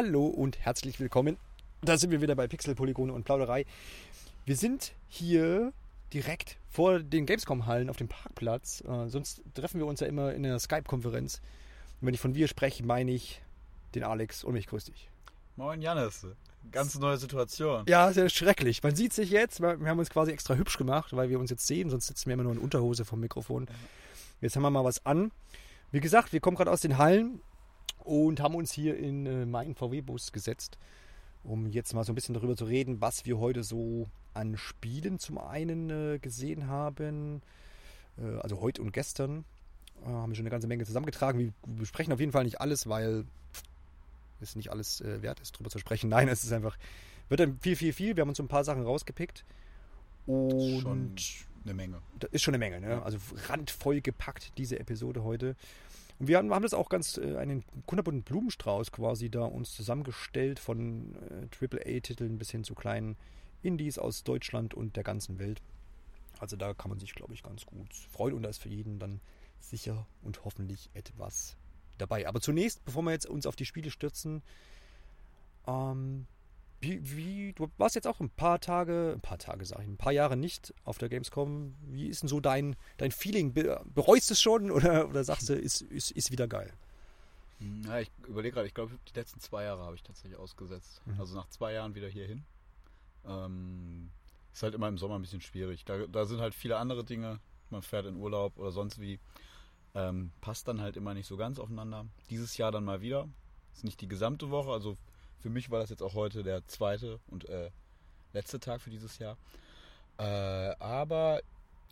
Hallo und herzlich willkommen. Da sind wir wieder bei Pixel, Polygone und Plauderei. Wir sind hier direkt vor den Gamescom-Hallen auf dem Parkplatz. Äh, sonst treffen wir uns ja immer in einer Skype-Konferenz. Und wenn ich von wir spreche, meine ich den Alex und mich. Grüß dich. Moin Janis. Ganz neue Situation. Ja, sehr schrecklich. Man sieht sich jetzt, wir haben uns quasi extra hübsch gemacht, weil wir uns jetzt sehen, sonst sitzen wir immer nur in Unterhose vom Mikrofon. Jetzt haben wir mal was an. Wie gesagt, wir kommen gerade aus den Hallen und haben uns hier in äh, meinen VW-Bus gesetzt, um jetzt mal so ein bisschen darüber zu reden, was wir heute so an Spielen zum einen äh, gesehen haben. Äh, also heute und gestern haben wir schon eine ganze Menge zusammengetragen. Wir besprechen auf jeden Fall nicht alles, weil es nicht alles wert ist, darüber zu sprechen. Nein, es ist einfach, wird dann viel, viel, viel. Wir haben uns so ein paar Sachen rausgepickt. Und Schon eine Menge. das ist schon eine Menge, ne? Also randvoll gepackt, diese Episode heute. Und wir haben, haben das auch ganz, äh, einen kunterbunten Blumenstrauß quasi da uns zusammengestellt von äh, AAA-Titeln bis hin zu kleinen Indies aus Deutschland und der ganzen Welt. Also da kann man sich, glaube ich, ganz gut freuen und da ist für jeden dann sicher und hoffentlich etwas dabei. Aber zunächst, bevor wir jetzt uns auf die Spiele stürzen, ähm, wie, wie, du warst jetzt auch ein paar Tage, ein paar Tage sag ich, ein paar Jahre nicht auf der Gamescom. Wie ist denn so dein, dein Feeling? Be bereust du es schon oder, oder sagst du, ist, ist, ist wieder geil? Ja, ich überlege gerade, ich glaube, die letzten zwei Jahre habe ich tatsächlich ausgesetzt. Mhm. Also nach zwei Jahren wieder hierhin. Ähm, ist halt immer im Sommer ein bisschen schwierig. Da, da sind halt viele andere Dinge. Man fährt in Urlaub oder sonst wie. Ähm, passt dann halt immer nicht so ganz aufeinander. Dieses Jahr dann mal wieder. Ist nicht die gesamte Woche. Also für mich war das jetzt auch heute der zweite und äh, letzte Tag für dieses Jahr. Äh, aber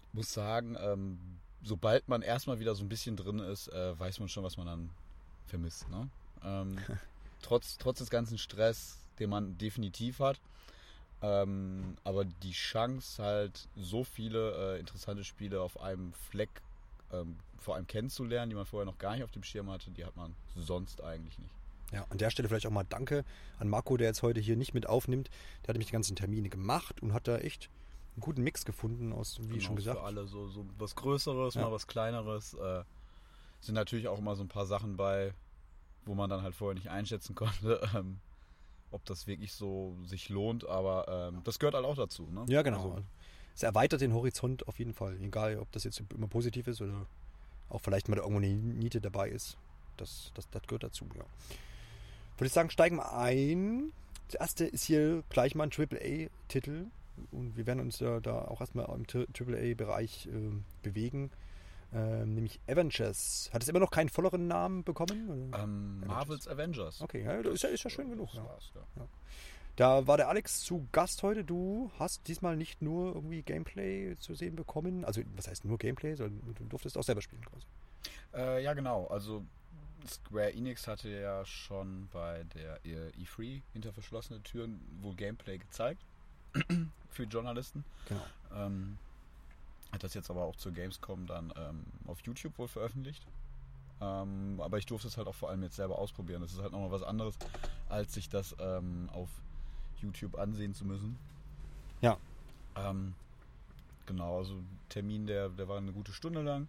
ich muss sagen, ähm, sobald man erstmal wieder so ein bisschen drin ist, äh, weiß man schon, was man dann vermisst. Ne? Ähm, trotz, trotz des ganzen Stress, den man definitiv hat. Ähm, aber die Chance halt so viele äh, interessante Spiele auf einem Fleck ähm, vor allem kennenzulernen, die man vorher noch gar nicht auf dem Schirm hatte, die hat man sonst eigentlich nicht. Ja, an der Stelle vielleicht auch mal Danke an Marco, der jetzt heute hier nicht mit aufnimmt. Der hat nämlich die ganzen Termine gemacht und hat da echt einen guten Mix gefunden aus, wie Genau, schon gesagt. Für alle so, so was Größeres, Ja. mal was Kleineres. Äh, sind natürlich auch immer so ein paar Sachen bei, wo man dann halt vorher nicht einschätzen konnte, ähm, ob das wirklich so sich lohnt. Aber ähm, das gehört halt auch dazu. Ne? Ja, genau. Also, es erweitert den Horizont auf jeden Fall. Egal, ob das jetzt immer positiv ist oder auch vielleicht mal da irgendwo eine Niete dabei ist. Das, das, das gehört dazu, ja. Würde ich sagen, steigen wir ein. Das erste ist hier gleich mal ein AAA-Titel. Und wir werden uns ja da auch erstmal im AAA-Bereich äh, bewegen. Ähm, nämlich Avengers. Hat es immer noch keinen volleren Namen bekommen? ähm, Marvel's Avengers. Okay, ja, das ist ja, ist ja schön genug. Ja. ja. Da war der Alex zu Gast heute. Du hast diesmal nicht nur irgendwie Gameplay zu sehen bekommen. Also, was heißt nur Gameplay, sondern du durftest auch selber spielen quasi. Äh, ja, genau. Also Square Enix hatte ja schon bei der äh, E3 hinter verschlossenen Türen wohl Gameplay gezeigt für Journalisten. Genau. Ähm, hat das jetzt aber auch zur Gamescom dann ähm, auf YouTube wohl veröffentlicht. Ähm, aber ich durfte es halt auch vor allem jetzt selber ausprobieren. Das ist halt nochmal was anderes, als sich das ähm, auf YouTube ansehen zu müssen. Ja. Ähm, genau, also Termin, der, der war eine gute Stunde lang.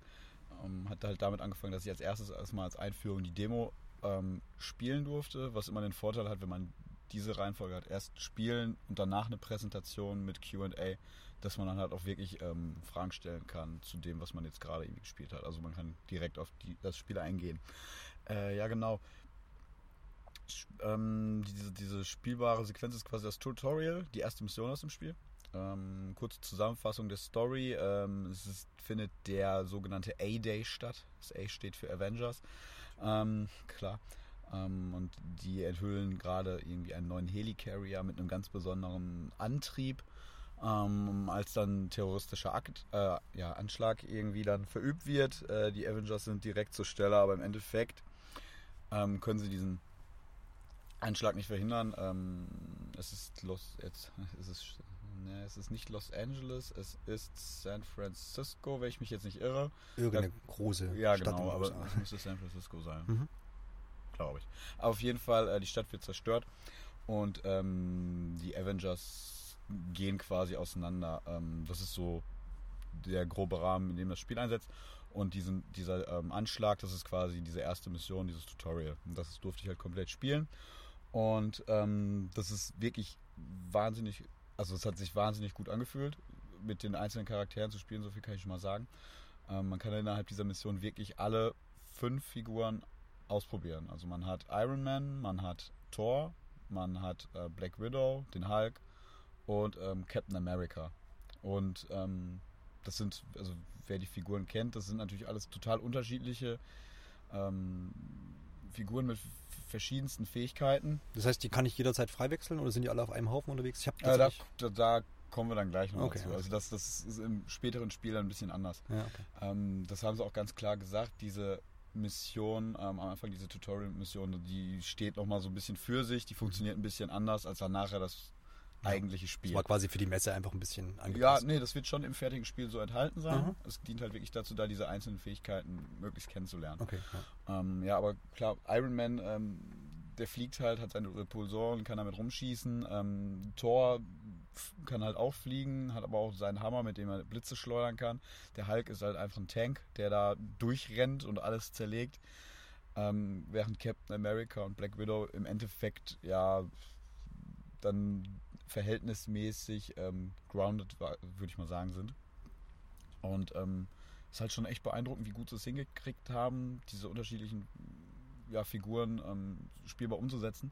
Ähm, hat halt damit angefangen, dass ich als erstes erstmal als Einführung die Demo ähm, spielen durfte, was immer den Vorteil hat, wenn man diese Reihenfolge hat, erst spielen und danach eine Präsentation mit QA, dass man dann halt auch wirklich ähm, Fragen stellen kann zu dem, was man jetzt gerade irgendwie gespielt hat. Also man kann direkt auf die, das Spiel eingehen. Äh, ja, genau. Ähm, diese, diese spielbare Sequenz ist quasi das Tutorial, die erste Mission aus dem Spiel. Ähm, kurze Zusammenfassung der Story. Ähm, es ist, findet der sogenannte A-Day statt. Das A steht für Avengers. Ähm, klar. Ähm, und die enthüllen gerade irgendwie einen neuen Helicarrier mit einem ganz besonderen Antrieb. Ähm, als dann terroristischer Akt, äh, ja, Anschlag irgendwie dann verübt wird. Äh, die Avengers sind direkt zur Stelle, aber im Endeffekt ähm, können sie diesen Anschlag nicht verhindern. Es ist Los, jetzt, es ist, ne, es ist nicht Los Angeles, es ist San Francisco, wenn ich mich jetzt nicht irre. Irgendeine große Ja, Stadt genau, in den aber es müsste San Francisco sein. Mhm. Glaube ich. Auf jeden Fall, äh, die Stadt wird zerstört und ähm, die Avengers gehen quasi auseinander. Ähm, das ist so der grobe Rahmen, in dem das Spiel einsetzt. Und diesen, dieser ähm, Anschlag, das ist quasi diese erste Mission, dieses Tutorial. Und das durfte ich halt komplett spielen. Und ähm, das ist wirklich wahnsinnig, also es hat sich wahnsinnig gut angefühlt, mit den einzelnen Charakteren zu spielen, so viel kann ich schon mal sagen. Ähm, man kann innerhalb dieser Mission wirklich alle fünf Figuren ausprobieren. Also man hat Iron Man, man hat Thor, man hat äh, Black Widow, den Hulk und ähm, Captain America. Und ähm, das sind, also wer die Figuren kennt, das sind natürlich alles total unterschiedliche ähm, Figuren mit verschiedensten Fähigkeiten. Das heißt, die kann ich jederzeit frei wechseln oder sind die alle auf einem Haufen unterwegs? Ich äh, da, da, da, kommen wir dann gleich noch okay, dazu. Also das, das ist im späteren Spiel ein bisschen anders. Ja, okay. Ähm, das haben sie auch ganz klar gesagt, diese Mission, ähm, am Anfang diese Tutorial-Mission, die steht nochmal so ein bisschen für sich, die funktioniert ein bisschen anders als dann nachher das eigentliche Spiel. Das war quasi für die Messe einfach ein bisschen Ja, angepasst. nee, das wird schon im fertigen Spiel so enthalten sein. Mhm. Es dient halt wirklich dazu, da diese einzelnen Fähigkeiten möglichst kennenzulernen. Okay, ja. Ähm, ja, aber klar, Iron Man, ähm, der fliegt halt, hat seine Repulsoren, kann damit rumschießen. Ähm, Thor kann halt auch fliegen, hat aber auch seinen Hammer, mit dem er Blitze schleudern kann. Der Hulk ist halt einfach ein Tank, der da durchrennt und alles zerlegt. Ähm, während Captain America und Black Widow im Endeffekt ja dann verhältnismäßig ähm, grounded, würde ich mal sagen, sind. Und ähm, ist halt schon echt beeindruckend, wie gut sie es hingekriegt haben, diese unterschiedlichen ja, Figuren ähm, spielbar umzusetzen.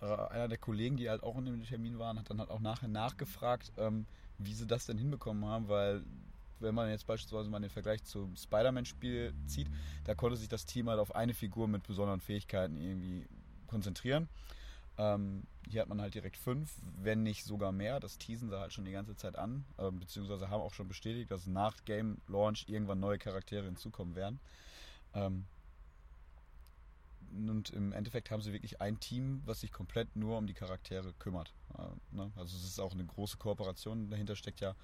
Äh, einer der Kollegen, die halt auch in dem Termin waren, hat dann halt auch nachher nachgefragt, ähm, wie sie das denn hinbekommen haben, weil wenn man jetzt beispielsweise mal den Vergleich zum Spider-Man-Spiel zieht, da konnte sich das Team halt auf eine Figur mit besonderen Fähigkeiten irgendwie konzentrieren. Ähm, hier hat man halt direkt fünf, wenn nicht sogar mehr. Das teasen sie halt schon die ganze Zeit an, ähm, beziehungsweise haben auch schon bestätigt, dass nach Game Launch irgendwann neue Charaktere hinzukommen werden. Ähm, und im Endeffekt haben sie wirklich ein Team, was sich komplett nur um die Charaktere kümmert. Äh, ne? Also es ist auch eine große Kooperation. Dahinter steckt ja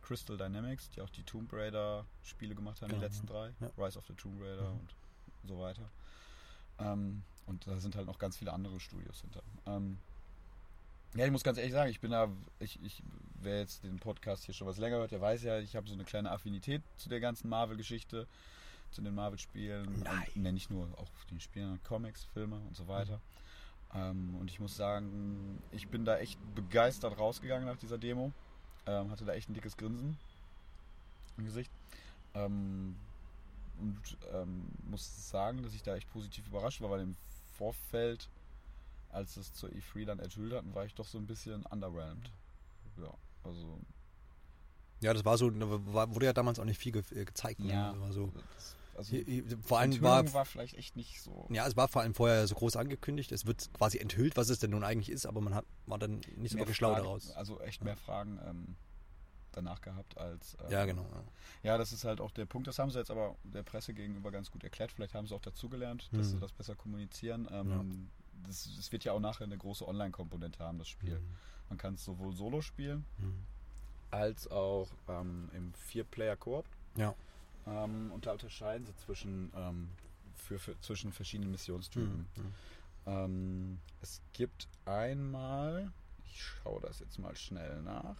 Crystal Dynamics, die auch die Tomb Raider Spiele gemacht haben, Genau, die letzten drei. ja. Rise of the Tomb Raider Mhm. und so weiter. Ähm, und da sind halt noch ganz viele andere Studios hinter. Ähm, ja, ich muss ganz ehrlich sagen, ich bin da, ich, ich, wer jetzt den Podcast hier schon was länger hört, der weiß ja, ich habe so eine kleine Affinität zu der ganzen Marvel-Geschichte, zu den Marvel-Spielen. Nein. Und, ne, nicht nur, auch den Spielen, Comics, Filme und so weiter. Ähm, und ich muss sagen, ich bin da echt begeistert rausgegangen nach dieser Demo. Ähm, hatte da echt ein dickes Grinsen im Gesicht. Ähm, und ähm, muss sagen, dass ich da echt positiv überrascht war, weil im Vorfeld, als es zur E3 dann enthüllt hatten, war ich doch so ein bisschen underwhelmed. Ja, also. Ja, das war so, war, wurde ja damals auch nicht viel ge äh, gezeigt. Ne? Ja, war so, das, also hier, hier, vor allem war, war vielleicht echt nicht so. ja, es war vor allem vorher so groß angekündigt. Es wird quasi enthüllt, was es denn nun eigentlich ist, aber man hat, war dann nicht so wirklich schlau daraus. Also echt mehr Fragen ähm, danach gehabt als. Ähm, Ja, genau. Ja. Ja, das ist halt auch der Punkt. Das haben sie jetzt aber der Presse gegenüber ganz gut erklärt. Vielleicht haben sie auch dazugelernt, dass Mhm. sie das besser kommunizieren. Ähm, Ja. das, das wird ja auch nachher eine große Online-Komponente haben, das Spiel. Mhm. Man kann es sowohl solo spielen, Mhm. als auch ähm, im Vier-Player-Koop. Ja. Ähm, und da unterscheiden sie zwischen, ähm, für, für, zwischen verschiedenen Missionstypen. Mhm. Ähm, es gibt einmal, ich schaue das jetzt mal schnell nach.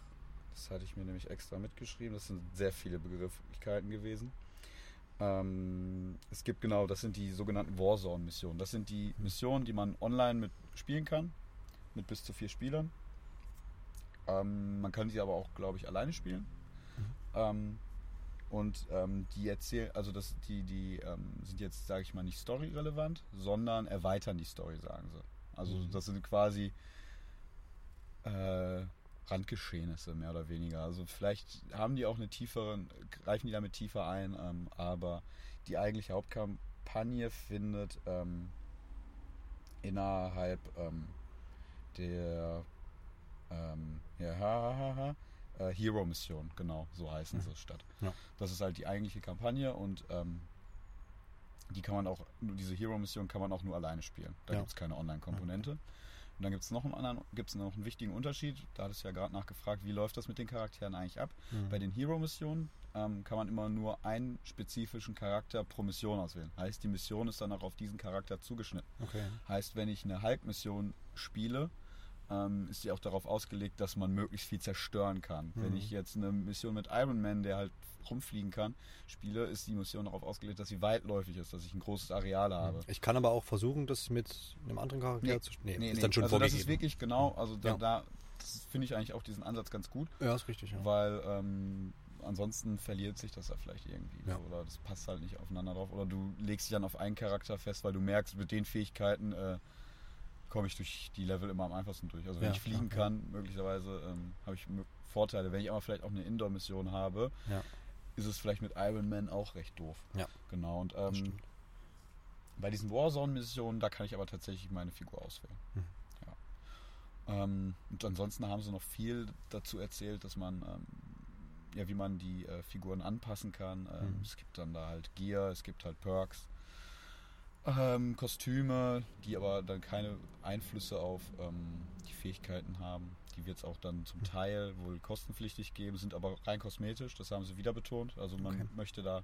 Das hatte ich mir nämlich extra mitgeschrieben. Das sind sehr viele Begrifflichkeiten gewesen. Ähm, es gibt genau, das sind die sogenannten Warzone-Missionen. Das sind die Missionen, die man online mit spielen kann, mit bis zu vier Spielern. Ähm, man kann sie aber auch, glaube ich, alleine spielen. Ähm, und ähm, die erzählen, also das, die, die ähm, sind jetzt, sage ich mal, nicht story-relevant, sondern erweitern die Story, sagen sie. Also Mhm. das sind quasi äh, Randgeschehnisse, mehr oder weniger. Also vielleicht haben die auch eine tiefere, greifen die damit tiefer ein, ähm, aber die eigentliche Hauptkampagne findet ähm, innerhalb ähm, der ähm, ja, ha, ha, ha, äh, Hero-Mission, genau, so heißen Mhm. sie statt. Ja. Das ist halt die eigentliche Kampagne und ähm, die kann man auch, diese Hero-Mission kann man auch nur alleine spielen. Da Ja. gibt es keine Online-Komponente. Und dann gibt es noch einen anderen, gibt's noch einen wichtigen Unterschied. Da hattest du ja gerade nachgefragt, wie läuft das mit den Charakteren eigentlich ab? Mhm. Bei den Hero-Missionen ähm, kann man immer nur einen spezifischen Charakter pro Mission auswählen. Heißt, die Mission ist dann auch auf diesen Charakter zugeschnitten. Okay. Heißt, wenn ich eine Hulk-Mission spiele, ähm, ist die auch darauf ausgelegt, dass man möglichst viel zerstören kann. Mhm. Wenn ich jetzt eine Mission mit Iron Man, der halt rumfliegen kann, spiele, ist die Mission darauf ausgelegt, dass sie weitläufig ist, dass ich ein großes Areal habe. Ich kann aber auch versuchen, das mit einem anderen Charakter Nee, zu Nee, Nee, ist dann schon also das vorgegeben. ist wirklich genau, also da, Ja. da das finde ich eigentlich auch diesen Ansatz ganz gut, ja, ist richtig, ja. weil ähm, ansonsten verliert sich das ja vielleicht irgendwie Ja. oder das passt halt nicht aufeinander drauf oder du legst dich dann auf einen Charakter fest, weil du merkst, mit den Fähigkeiten äh, komme ich durch die Level immer am einfachsten durch. Also wenn Ja, ich fliegen ja, ja. kann, möglicherweise ähm, habe ich Vorteile. Wenn ich aber vielleicht auch eine Indoor-Mission habe, Ja. ist es vielleicht mit Iron Man auch recht doof. Ja. Genau. Und ähm, bei diesen Warzone-Missionen, da kann ich aber tatsächlich meine Figur auswählen. Mhm. Ja. Ähm, und ansonsten haben sie noch viel dazu erzählt, dass man, ähm, ja, wie man die äh, Figuren anpassen kann. Ähm, Mhm. Es gibt dann da halt Gear, es gibt halt Perks, ähm, Kostüme, die aber dann keine Einflüsse auf ähm, die Fähigkeiten haben. Die wird es auch dann zum Teil wohl kostenpflichtig geben, sind aber rein kosmetisch, das haben sie wieder betont. Also man Okay. möchte da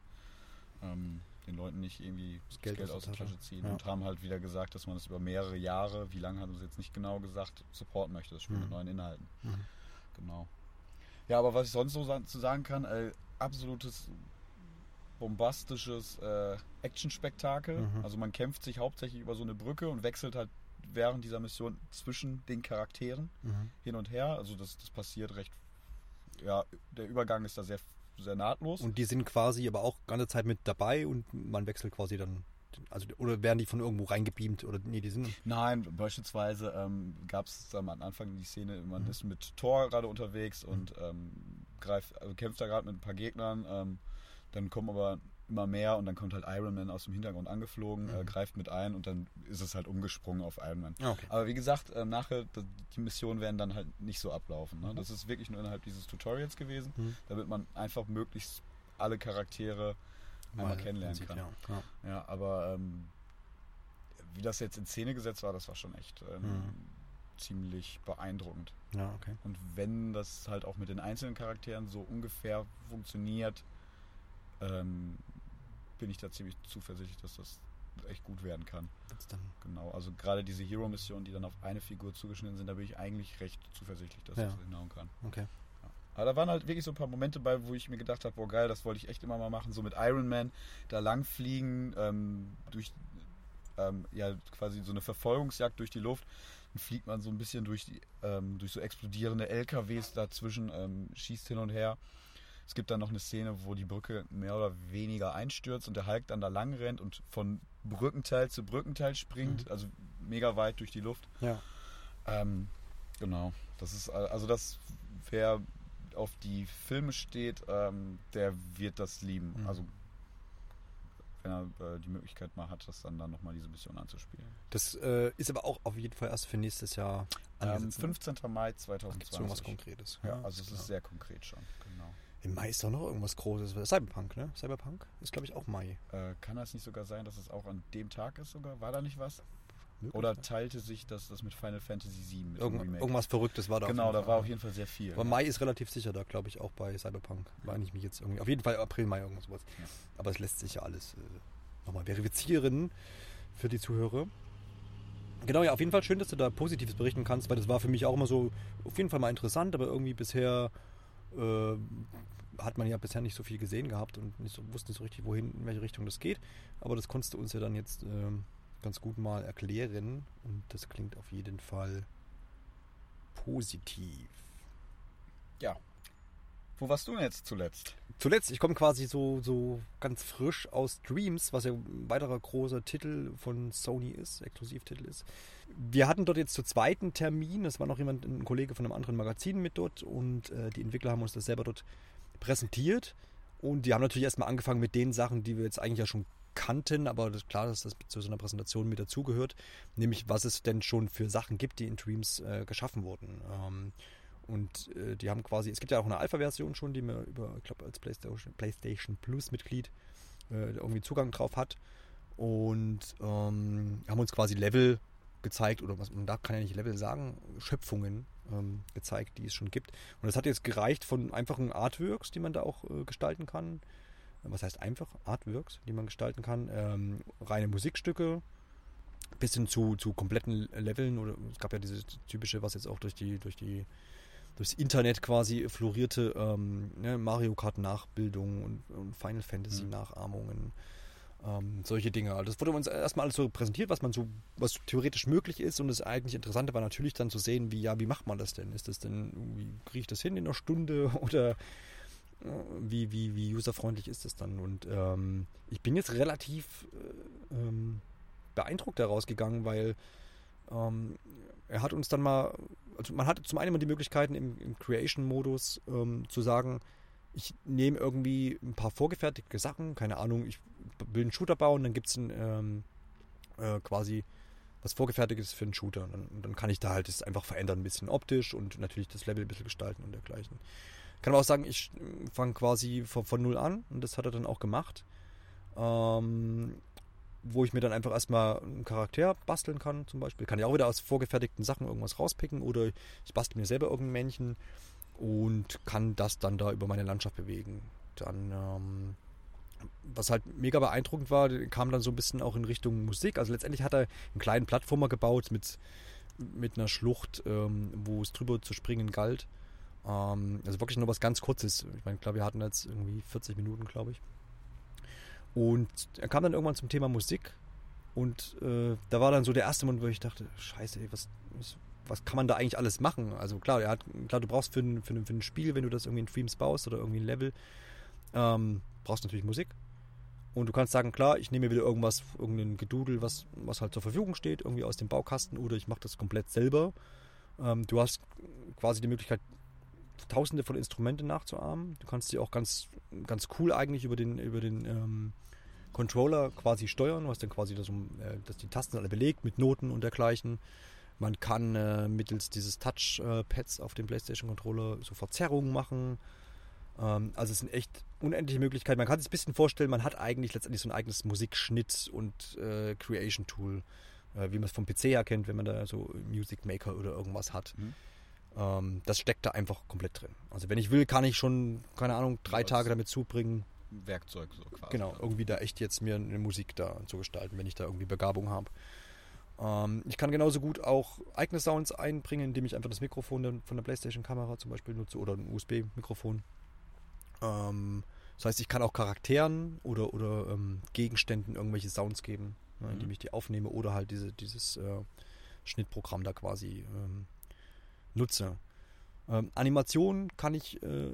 ähm, den Leuten nicht irgendwie das Geld, aus der Tasche ziehen Ja. und haben halt wieder gesagt, dass man das über mehrere Jahre, wie lange haben sie jetzt nicht genau gesagt, supporten möchte, das Spiel Mhm. mit neuen Inhalten. Mhm. Genau. Ja, aber was ich sonst so zu sagen kann, äh, absolutes bombastisches äh, Action-Spektakel. Mhm. Also man kämpft sich hauptsächlich über so eine Brücke und wechselt halt während dieser Mission zwischen den Charakteren Mhm. hin und her. Also das, das passiert recht, ja, der Übergang ist da sehr, sehr nahtlos. Und die sind quasi aber auch ganze Zeit mit dabei und man wechselt quasi dann. Also, oder werden die von irgendwo reingebeamt? Oder nee, die sind. Nein, beispielsweise ähm, gab es am Anfang die Szene, man Mhm. ist mit Thor gerade unterwegs und ähm, greift, also kämpft da gerade mit ein paar Gegnern. Ähm, dann kommen aber immer mehr und dann kommt halt Iron Man aus dem Hintergrund angeflogen, äh, Mhm. greift mit ein und dann ist es halt umgesprungen auf Iron Man. Ah, okay. Aber wie gesagt, äh, nachher, die Missionen werden dann halt nicht so ablaufen. Ne? Mhm. Das ist wirklich nur innerhalb dieses Tutorials gewesen, Mhm. damit man einfach möglichst alle Charaktere Mal kennenlernen kann. Ja. Ja. Ja, aber ähm, wie das jetzt in Szene gesetzt war, das war schon echt ähm, Mhm. ziemlich beeindruckend. ja, okay. Und wenn das halt auch mit den einzelnen Charakteren so ungefähr funktioniert, ähm, bin ich da ziemlich zuversichtlich, dass das echt gut werden kann. Genau, also gerade diese Hero-Missionen, die dann auf eine Figur zugeschnitten sind, da bin ich eigentlich recht zuversichtlich, dass Ja. das hinhauen kann. Okay. Aber da waren halt wirklich so ein paar Momente bei, wo ich mir gedacht habe, boah geil, das wollte ich echt immer mal machen, so mit Iron Man da langfliegen, ähm, durch ähm, ja quasi so eine Verfolgungsjagd durch die Luft. Dann fliegt man so ein bisschen durch die, ähm, durch so explodierende LKWs dazwischen, ähm, schießt hin und her. Es gibt dann noch eine Szene, wo die Brücke mehr oder weniger einstürzt und der Hulk dann da lang rennt und von Brückenteil zu Brückenteil springt, Mhm. also mega weit durch die Luft. Ja. Ähm, genau. Das ist also das, wer auf die Filme steht, ähm, der wird das lieben. Mhm. Also wenn er äh, die Möglichkeit mal hat, das dann, dann nochmal diese Mission anzuspielen. Das äh, ist aber auch auf jeden Fall erst für nächstes Jahr Ähm, angesetzt. ne? 15. Mai Gibt's irgendwas 2020. Konkretes? ja, also es klar. ist sehr konkret schon. Im Mai ist doch noch irgendwas Großes. Cyberpunk, ne? Cyberpunk ist, glaube ich, auch Mai. Äh, kann das nicht sogar sein, dass es auch an dem Tag ist sogar? War da nicht was? Möglich, Oder teilte sich das, das mit Final Fantasy VII? Mit Irgend, irgendwas Verrücktes war da. Genau, da war auf jeden Fall sehr viel. Aber ja. Mai ist relativ sicher da, glaube ich, auch bei Cyberpunk. Meine ich mich jetzt irgendwie. Auf jeden Fall April, Mai, irgendwas sowas. Ja. Aber es lässt sich ja alles äh, nochmal verifizieren für die Zuhörer. Genau, ja, auf jeden Fall schön, dass du da Positives berichten kannst, weil das war für mich auch immer so auf jeden Fall mal interessant, aber irgendwie bisher äh, hat man ja bisher nicht so viel gesehen gehabt und nicht so, wusste nicht so richtig, wohin, in welche Richtung das geht. Aber das konntest du uns ja dann jetzt ähm, ganz gut mal erklären und das klingt auf jeden Fall positiv. Ja. Wo warst du denn jetzt zuletzt? Zuletzt, ich komme quasi so, so ganz frisch aus Dreams, was ja ein weiterer großer Titel von Sony ist, Exklusivtitel ist. Wir hatten dort jetzt zu zweiten Termin, es war noch jemand, ein Kollege von einem anderen Magazin mit dort und äh, die Entwickler haben uns das selber dort präsentiert und die haben natürlich erstmal angefangen mit den Sachen, die wir jetzt eigentlich ja schon kannten, aber das, klar, dass das zu so einer Präsentation mit dazugehört, nämlich was es denn schon für Sachen gibt, die in Dreams äh, geschaffen wurden. Ähm, und äh, die haben quasi, es gibt ja auch eine Alpha-Version schon, die man über, ich glaube, als PlayStation, PlayStation Plus-Mitglied äh, irgendwie Zugang drauf hat. Und ähm, haben uns quasi Level gezeigt, oder was man da kann ja nicht Level sagen, Schöpfungen ähm, gezeigt, die es schon gibt. Und das hat jetzt gereicht von einfachen Artworks, die man da auch äh, gestalten kann. Was heißt einfach? Artworks, die man gestalten kann. Ähm, reine Musikstücke, bis hin zu, zu kompletten Leveln oder es gab ja diese typische, was jetzt auch durch die, durch die durchs Internet quasi florierte ähm, ne, Mario Kart Nachbildung und, und Final Fantasy mhm. Nachahmungen. Ähm, solche Dinge. Also das wurde uns erstmal alles so präsentiert, was man so, was theoretisch möglich ist. Und das eigentlich Interessante war natürlich dann zu sehen, wie, ja, wie macht man das denn? Ist das denn, wie kriege ich das hin in einer Stunde oder äh, wie, wie, wie userfreundlich ist das dann? Und ähm, ich bin jetzt relativ äh, ähm, beeindruckt daraus gegangen, weil ähm, er hat uns dann mal, also man hat zum einen immer die Möglichkeiten im, im Creation-Modus ähm, zu sagen, ich nehme irgendwie ein paar vorgefertigte Sachen, keine Ahnung, ich will einen Shooter bauen, dann gibt es ähm, äh, quasi was vorgefertigtes für einen Shooter. Dann, dann, kann ich da halt das einfach verändern, ein bisschen optisch und natürlich das Level ein bisschen gestalten und dergleichen. Ich kann aber auch sagen, ich fange quasi von, von, null an und das hat er dann auch gemacht. Ähm, wo ich mir dann einfach erstmal einen Charakter basteln kann, zum Beispiel. Kann ich auch wieder aus vorgefertigten Sachen irgendwas rauspicken oder ich bastel mir selber irgendein Männchen und kann das dann da über meine Landschaft bewegen. Dann, ähm, was halt mega beeindruckend war, kam dann so ein bisschen auch in Richtung Musik. Also letztendlich hat er einen kleinen Plattformer gebaut mit, mit einer Schlucht, ähm, wo es drüber zu springen galt. Ähm, also wirklich nur was ganz Kurzes. Ich meine, glaube, wir hatten jetzt irgendwie 40 Minuten, glaube ich. Und er kam dann irgendwann zum Thema Musik. Und äh, da war dann so der erste Moment, wo ich dachte, scheiße, ey, was, was, kann man da eigentlich alles machen? Also klar, er hat, klar du brauchst für ein, für, ein, für ein Spiel, wenn du das irgendwie in Streams baust oder irgendwie ein Level, ähm, brauchst natürlich Musik. Und du kannst sagen, klar, ich nehme mir wieder irgendwas, irgendein Gedudel, was, was halt zur Verfügung steht, irgendwie aus dem Baukasten, oder ich mache das komplett selber. Ähm, du hast quasi die Möglichkeit, tausende von Instrumenten nachzuahmen. Du kannst sie auch ganz, ganz cool eigentlich über den, über den ähm, Controller quasi steuern. Du hast dann quasi das, äh, dass die Tasten alle belegt mit Noten und dergleichen. Man kann äh, mittels dieses Touchpads auf dem PlayStation Controller so Verzerrungen machen. Ähm, also es sind echt unendliche Möglichkeiten. Man kann sich ein bisschen vorstellen, man hat eigentlich letztendlich so ein eigenes Musikschnitt und äh, Creation Tool, äh, wie man es vom PC her kennt, wenn man da so Music Maker oder irgendwas hat. Mhm. Ähm, das steckt da einfach komplett drin. Also wenn ich will, kann ich schon, keine Ahnung, drei Tage damit zubringen, Werkzeug so quasi. Genau, irgendwie da echt jetzt mir eine Musik da zu gestalten, wenn ich da irgendwie Begabung habe. Ähm, ich kann genauso gut auch eigene Sounds einbringen, indem ich einfach das Mikrofon von der PlayStation-Kamera zum Beispiel nutze oder ein USB-Mikrofon. Ähm, das heißt, ich kann auch Charakteren oder, oder ähm, Gegenständen irgendwelche Sounds geben, ne, indem mhm. ich die aufnehme oder halt diese, dieses äh, Schnittprogramm da quasi ähm, nutze. Ähm, Animation kann ich äh,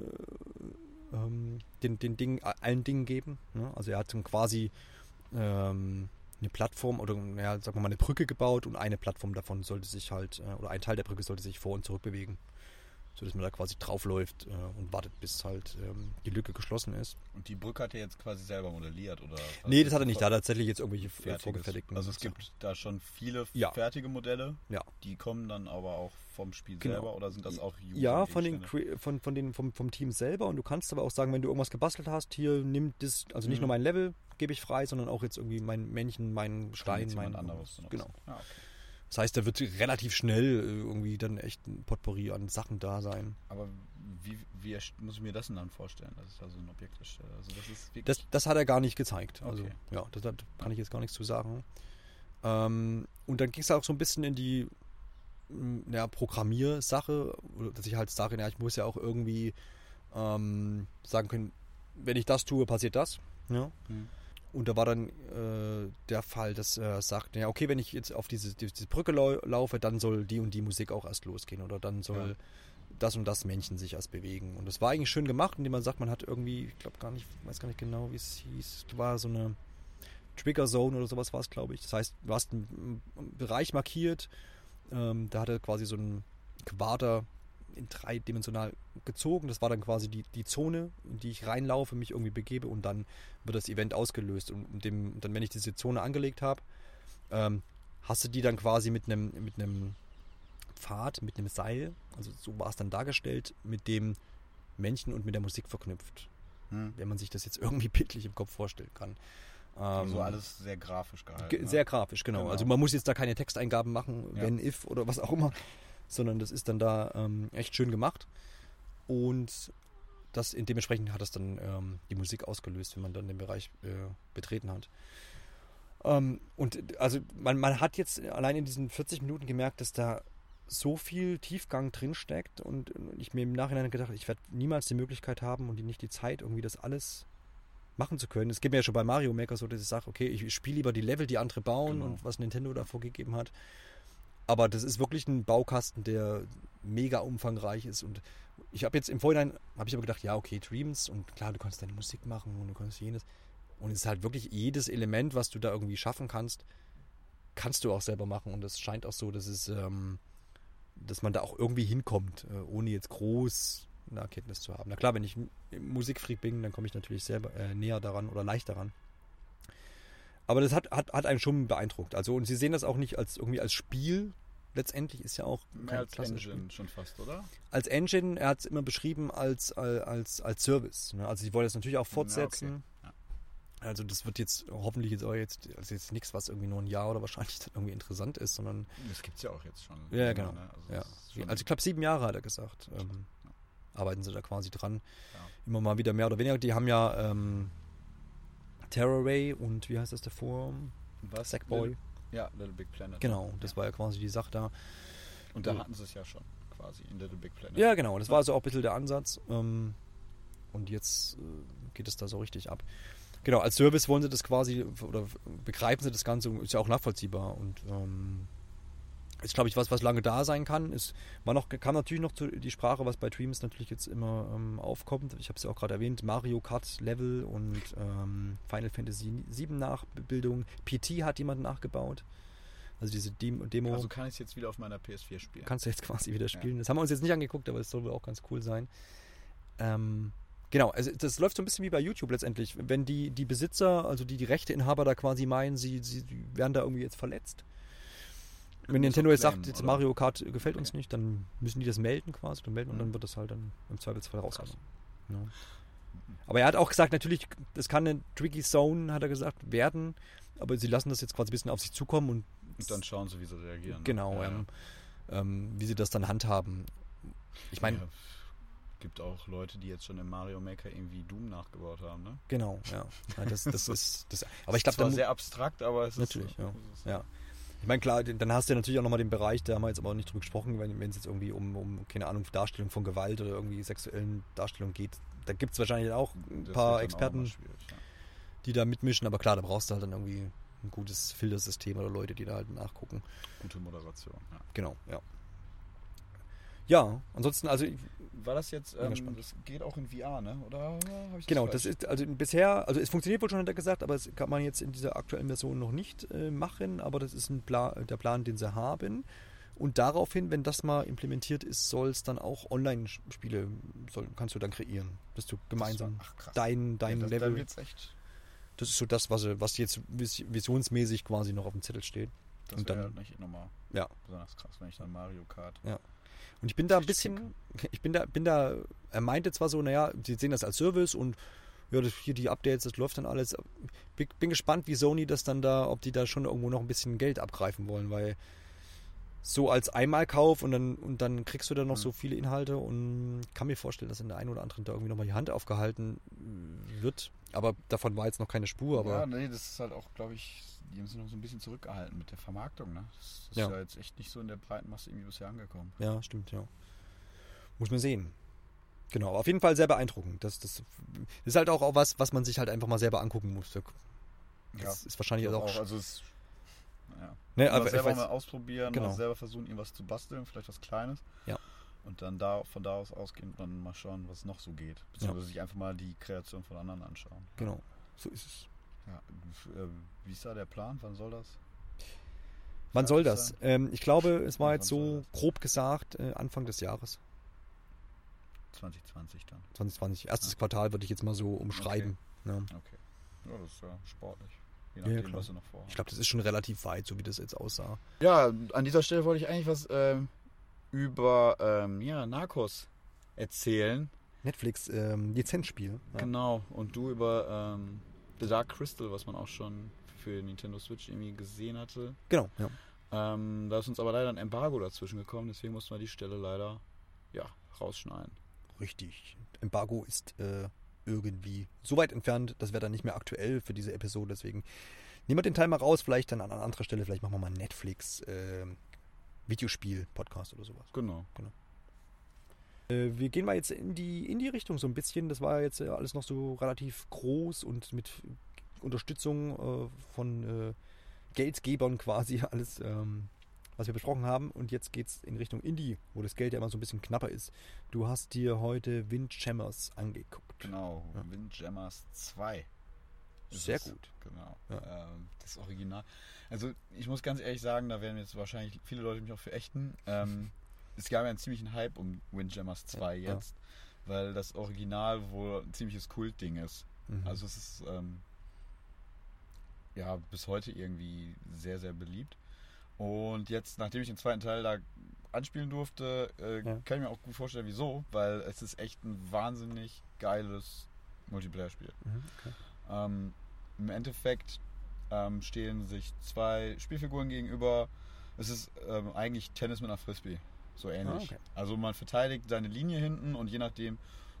ähm, den, den Ding, allen Dingen geben. Ne? Also er hat dann quasi ähm, eine Plattform oder ja, sagen wir mal eine Brücke gebaut und eine Plattform davon sollte sich halt, äh, oder ein Teil der Brücke sollte sich vor und zurück bewegen. So dass man da quasi draufläuft äh, und wartet, bis halt ähm, die Lücke geschlossen ist. Und die Brücke hat er jetzt quasi selber modelliert, oder? Nee, das hat er nicht. Da hat er tatsächlich jetzt irgendwelche vorgefertigten. Also es gibt da schon viele ja. fertige Modelle. Ja. Die kommen dann aber auch vom Spiel genau. selber oder sind das auch User Ja, von den, von, von den, vom, vom Team selber und du kannst aber auch sagen, wenn du irgendwas gebastelt hast, hier nimm das, also nicht mhm. nur mein Level gebe ich frei, sondern auch jetzt irgendwie mein Männchen, mein Stein, mein anderes. Genau. Ah, okay. Das heißt, da wird relativ schnell äh, irgendwie dann echt ein Potpourri an Sachen da sein. Aber wie, wie muss ich mir das denn dann vorstellen, dass ich da so ein Objekt erstelle? Also das, das, das hat er gar nicht gezeigt. Also okay. ja, das, das kann ich jetzt gar nichts zu sagen. Ähm, und dann ging es auch so ein bisschen in die ja, Programmiersache, dass ich halt sage, ja, ich muss ja auch irgendwie ähm, sagen können, wenn ich das tue, passiert das. Ja. Mhm. Und da war dann äh, der Fall, dass er sagt, ja, okay, wenn ich jetzt auf diese, diese Brücke lau laufe, dann soll die und die Musik auch erst losgehen oder dann soll ja. das und das Männchen sich erst bewegen. Und das war eigentlich schön gemacht, indem man sagt, man hat irgendwie, ich glaube gar nicht, weiß gar nicht genau, wie es hieß, war so eine Trigger Zone oder sowas war es, glaube ich. Das heißt, du hast einen Bereich markiert, ähm, da hat er quasi so einen Quader in dreidimensional gezogen. Das war dann quasi die, die Zone, in die ich reinlaufe, mich irgendwie begebe und dann wird das Event ausgelöst. Und dem, dann, wenn ich diese Zone angelegt habe, ähm, hast du die dann quasi mit einem mit einem Pfad, mit einem Seil, also so war es dann dargestellt, mit dem Männchen und mit der Musik verknüpft. Hm. Wenn man sich das jetzt irgendwie bildlich im Kopf vorstellen kann. Also alles sehr grafisch gehalten. Ne? Sehr grafisch, genau. genau. Also man muss jetzt da keine Texteingaben machen, ja. wenn, if oder was auch immer, sondern das ist dann da ähm, echt schön gemacht. Und das, dementsprechend hat das dann ähm, die Musik ausgelöst, wenn man dann den Bereich äh, betreten hat. Ähm, und also man, man hat jetzt allein in diesen 40 Minuten gemerkt, dass da so viel Tiefgang drinsteckt und ich mir im Nachhinein gedacht, ich werde niemals die Möglichkeit haben und nicht die Zeit, irgendwie das alles machen zu können. Es geht mir ja schon bei Mario Maker so, dass ich sage, okay, ich spiele lieber die Level, die andere bauen Genau. und was Nintendo da vorgegeben hat. Aber das ist wirklich ein Baukasten, der mega umfangreich ist und ich habe jetzt im Vorhinein, habe ich aber gedacht, ja, okay, Dreams und klar, du kannst deine Musik machen und du kannst jenes. Und es ist halt wirklich jedes Element, was du da irgendwie schaffen kannst, kannst du auch selber machen. Und es scheint auch so, dass es, ähm, dass man da auch irgendwie hinkommt, äh, ohne jetzt groß eine Erkenntnis zu haben. Na klar, wenn ich Musikfreak bin, dann komme ich natürlich selber äh, näher daran oder leichter daran. Aber das hat, hat, hat einen schon beeindruckt. Also, und sie sehen das auch nicht als irgendwie als Spiel. Letztendlich ist ja auch Mehr als Engine schon fast, oder? als Engine, er hat es immer beschrieben als, als, als Service. Ne? Also sie wollen das natürlich auch fortsetzen. Ja, Also das wird jetzt hoffentlich jetzt auch jetzt, also jetzt nichts, was irgendwie nur ein Jahr oder wahrscheinlich dann irgendwie interessant ist, sondern Das gibt es ja auch jetzt schon. Ja, genau. ne? Also, ja. Also ich glaube sieben Jahre hat er gesagt. Ähm, arbeiten sie da quasi dran. Ja. Immer mal wieder mehr oder weniger. Die haben ja ähm, Terror Ray und wie heißt das davor? was? Sackboy. Little, ja, Little Big Planet. Genau, das ja. war ja quasi die Sache da. Und da hatten sie es ja schon, quasi, in Little Big Planet. Ja, genau, das war so auch ein bisschen der Ansatz. Ähm, und jetzt äh, geht es da so richtig ab. Genau, als Service wollen sie das quasi, oder begreifen sie das Ganze, ist ja auch nachvollziehbar. Und ähm, ist, glaube ich, was, was lange da sein kann. Ist, war noch, kam natürlich noch zu, die Sprache, was bei Dreams natürlich jetzt immer ähm, aufkommt. Ich habe es ja auch gerade erwähnt, Mario Kart Level und ähm, Final Fantasy 7 Nachbildung. PT hat jemand nachgebaut. Also diese Dem Demo Also kann ich es jetzt wieder auf meiner PS4 spielen. kannst du jetzt quasi wieder spielen. Das haben wir uns jetzt nicht angeguckt, aber es soll wohl auch ganz cool sein. Ähm, genau, also das läuft so ein bisschen wie bei YouTube letztendlich. Wenn die, die Besitzer, also die, die Rechteinhaber da quasi meinen, sie sie werden da irgendwie jetzt verletzt. Wenn Nintendo jetzt sagt, jetzt? Mario Kart gefällt uns nicht, dann müssen die das melden quasi und melden und Mhm. dann wird das halt dann im Zweifelsfall rausgenommen. Ja. Aber er hat auch gesagt, natürlich, das kann eine tricky Zone, hat er gesagt, werden, aber sie lassen das jetzt quasi ein bisschen auf sich zukommen und Und dann schauen sie, wie sie reagieren. ne? Genau, Ja, ähm, ähm, wie sie das dann handhaben. Ich meine, ja, gibt auch Leute, die jetzt schon im Mario Maker irgendwie Doom nachgebaut haben, ne? genau, ja. ja das, das ist, das, aber ich glaube, dann, sehr abstrakt, aber es Natürlich, ist, ja. ist ja. Ich meine, klar, dann hast du natürlich auch nochmal den Bereich, da haben wir jetzt aber auch nicht drüber gesprochen, wenn es jetzt irgendwie um, um, keine Ahnung, Darstellung von Gewalt oder irgendwie sexuellen Darstellungen geht. Da gibt es wahrscheinlich auch ein das paar Experten, ja. die da mitmischen, aber klar, da brauchst du halt dann irgendwie ein gutes Filtersystem oder Leute, die da halt nachgucken. Gute Moderation. Ja. Genau, ja. Ja, ansonsten, also War das jetzt, ähm, das geht auch in VR, ne? Oder ich Genau, falsch? das ist also bisher, also es funktioniert wohl schon, hat er gesagt, aber es kann man jetzt in dieser aktuellen Version noch nicht äh, machen, aber das ist ein Pla der Plan, den sie haben. Und daraufhin, wenn das mal implementiert ist, soll es dann auch Online-Spiele, kannst du dann kreieren, dass du gemeinsam Ach, krass. dein, dein ja, das, Level, wird's echt, das ist so das, was, was jetzt vis visionsmäßig quasi noch auf dem Zettel steht. das wäre halt nicht nochmal Ja. besonders krass, wenn ich dann Mario Kart. Und ich bin da ein bisschen, ich bin da, bin da, er meinte zwar so, naja, sie sehen das als Service und ja, das, hier die Updates, das läuft dann alles. Bin, bin gespannt, wie Sony das dann da, ob die da schon irgendwo noch ein bisschen Geld abgreifen wollen, weil so als Einmalkauf und dann, und dann kriegst du da noch Mhm. so viele Inhalte und kann mir vorstellen, dass in der einen oder anderen da irgendwie nochmal die Hand aufgehalten wird. Aber davon war jetzt noch keine Spur, aber ja, nee, das ist halt auch, glaube ich, die haben sich noch so ein bisschen zurückgehalten mit der Vermarktung, ne? Das ist Ja. ja. jetzt echt nicht so in der breiten Masse irgendwie bisher angekommen. Ja, stimmt, ja. Muss man sehen. Genau, aber auf jeden Fall sehr beeindruckend. Das, das ist halt auch, auch was, was man sich halt einfach mal selber angucken muss. Das Ja, ist wahrscheinlich Ich auch. auch, also es, ja. ne, aber selber weiß, mal ausprobieren, Genau. mal selber versuchen, irgendwas zu basteln, vielleicht was Kleines. Ja. Und dann da von da aus ausgehen und dann mal schauen, was noch so geht. Beziehungsweise sich einfach mal die Kreation von anderen anschauen. genau, so ist es. Ja, äh, wie ist da der Plan? Wann soll das? Wann soll das? Ähm, ich glaube, es war jetzt so grob gesagt äh, Anfang des Jahres, 2020 dann. 2020. Erstes Ja. Quartal würde ich jetzt mal so umschreiben. Ja. Okay. Ja, das ist ja sportlich. Je Ja, nachdem, klar. was du noch vorhast. Ich glaube, das ist schon relativ weit, so wie das jetzt aussah. Ja, an dieser Stelle wollte ich eigentlich was ähm, über ähm, ja, Narcos erzählen. Netflix ähm, Lizenzspiel. Ja. Genau. Und du über ähm, The Dark Crystal, was man auch schon für Nintendo Switch irgendwie gesehen hatte. Genau, ja. Ähm, da ist uns aber leider ein Embargo dazwischen gekommen, deswegen mussten wir die Stelle leider ja, rausschneiden. Richtig. Embargo ist äh, irgendwie so weit entfernt, das wäre dann nicht mehr aktuell für diese Episode, deswegen nehmen wir den Teil mal raus, vielleicht dann an anderer Stelle, vielleicht machen wir mal einen Netflix äh, Videospiel-Podcast oder sowas. Genau. Äh, wir gehen mal jetzt in die, in die Richtung so ein bisschen. Das war jetzt äh, alles noch so relativ groß und mit Unterstützung äh, von äh, Geldgebern quasi alles, ähm, was wir besprochen haben. Und jetzt geht es in Richtung Indie, wo das Geld ja immer so ein bisschen knapper ist. Du hast dir heute Windjammers angeguckt. Genau, Ja. Windjammers 2. ist Sehr es. gut. Genau. Ja. Ähm, das Original. Also ich muss ganz ehrlich sagen, da werden jetzt wahrscheinlich viele Leute mich auch für ächten. Ähm, es gab ja einen ziemlichen Hype um Windjammers 2 Ja, ja. jetzt, weil das Original wohl ein ziemliches Kultding ist. Mhm. Also es ist ähm, ja bis heute irgendwie sehr, sehr beliebt. Und jetzt, nachdem ich den zweiten Teil da anspielen durfte, äh, Ja. kann ich mir auch gut vorstellen, wieso, weil es ist echt ein wahnsinnig geiles Multiplayer-Spiel. Mhm, okay. Ähm, Im Endeffekt ähm, stehen sich zwei Spielfiguren gegenüber. Es ist ähm, eigentlich Tennis mit einer Frisbee. So ähnlich. Ah, okay. Also man verteidigt seine Linie hinten und je nachdem,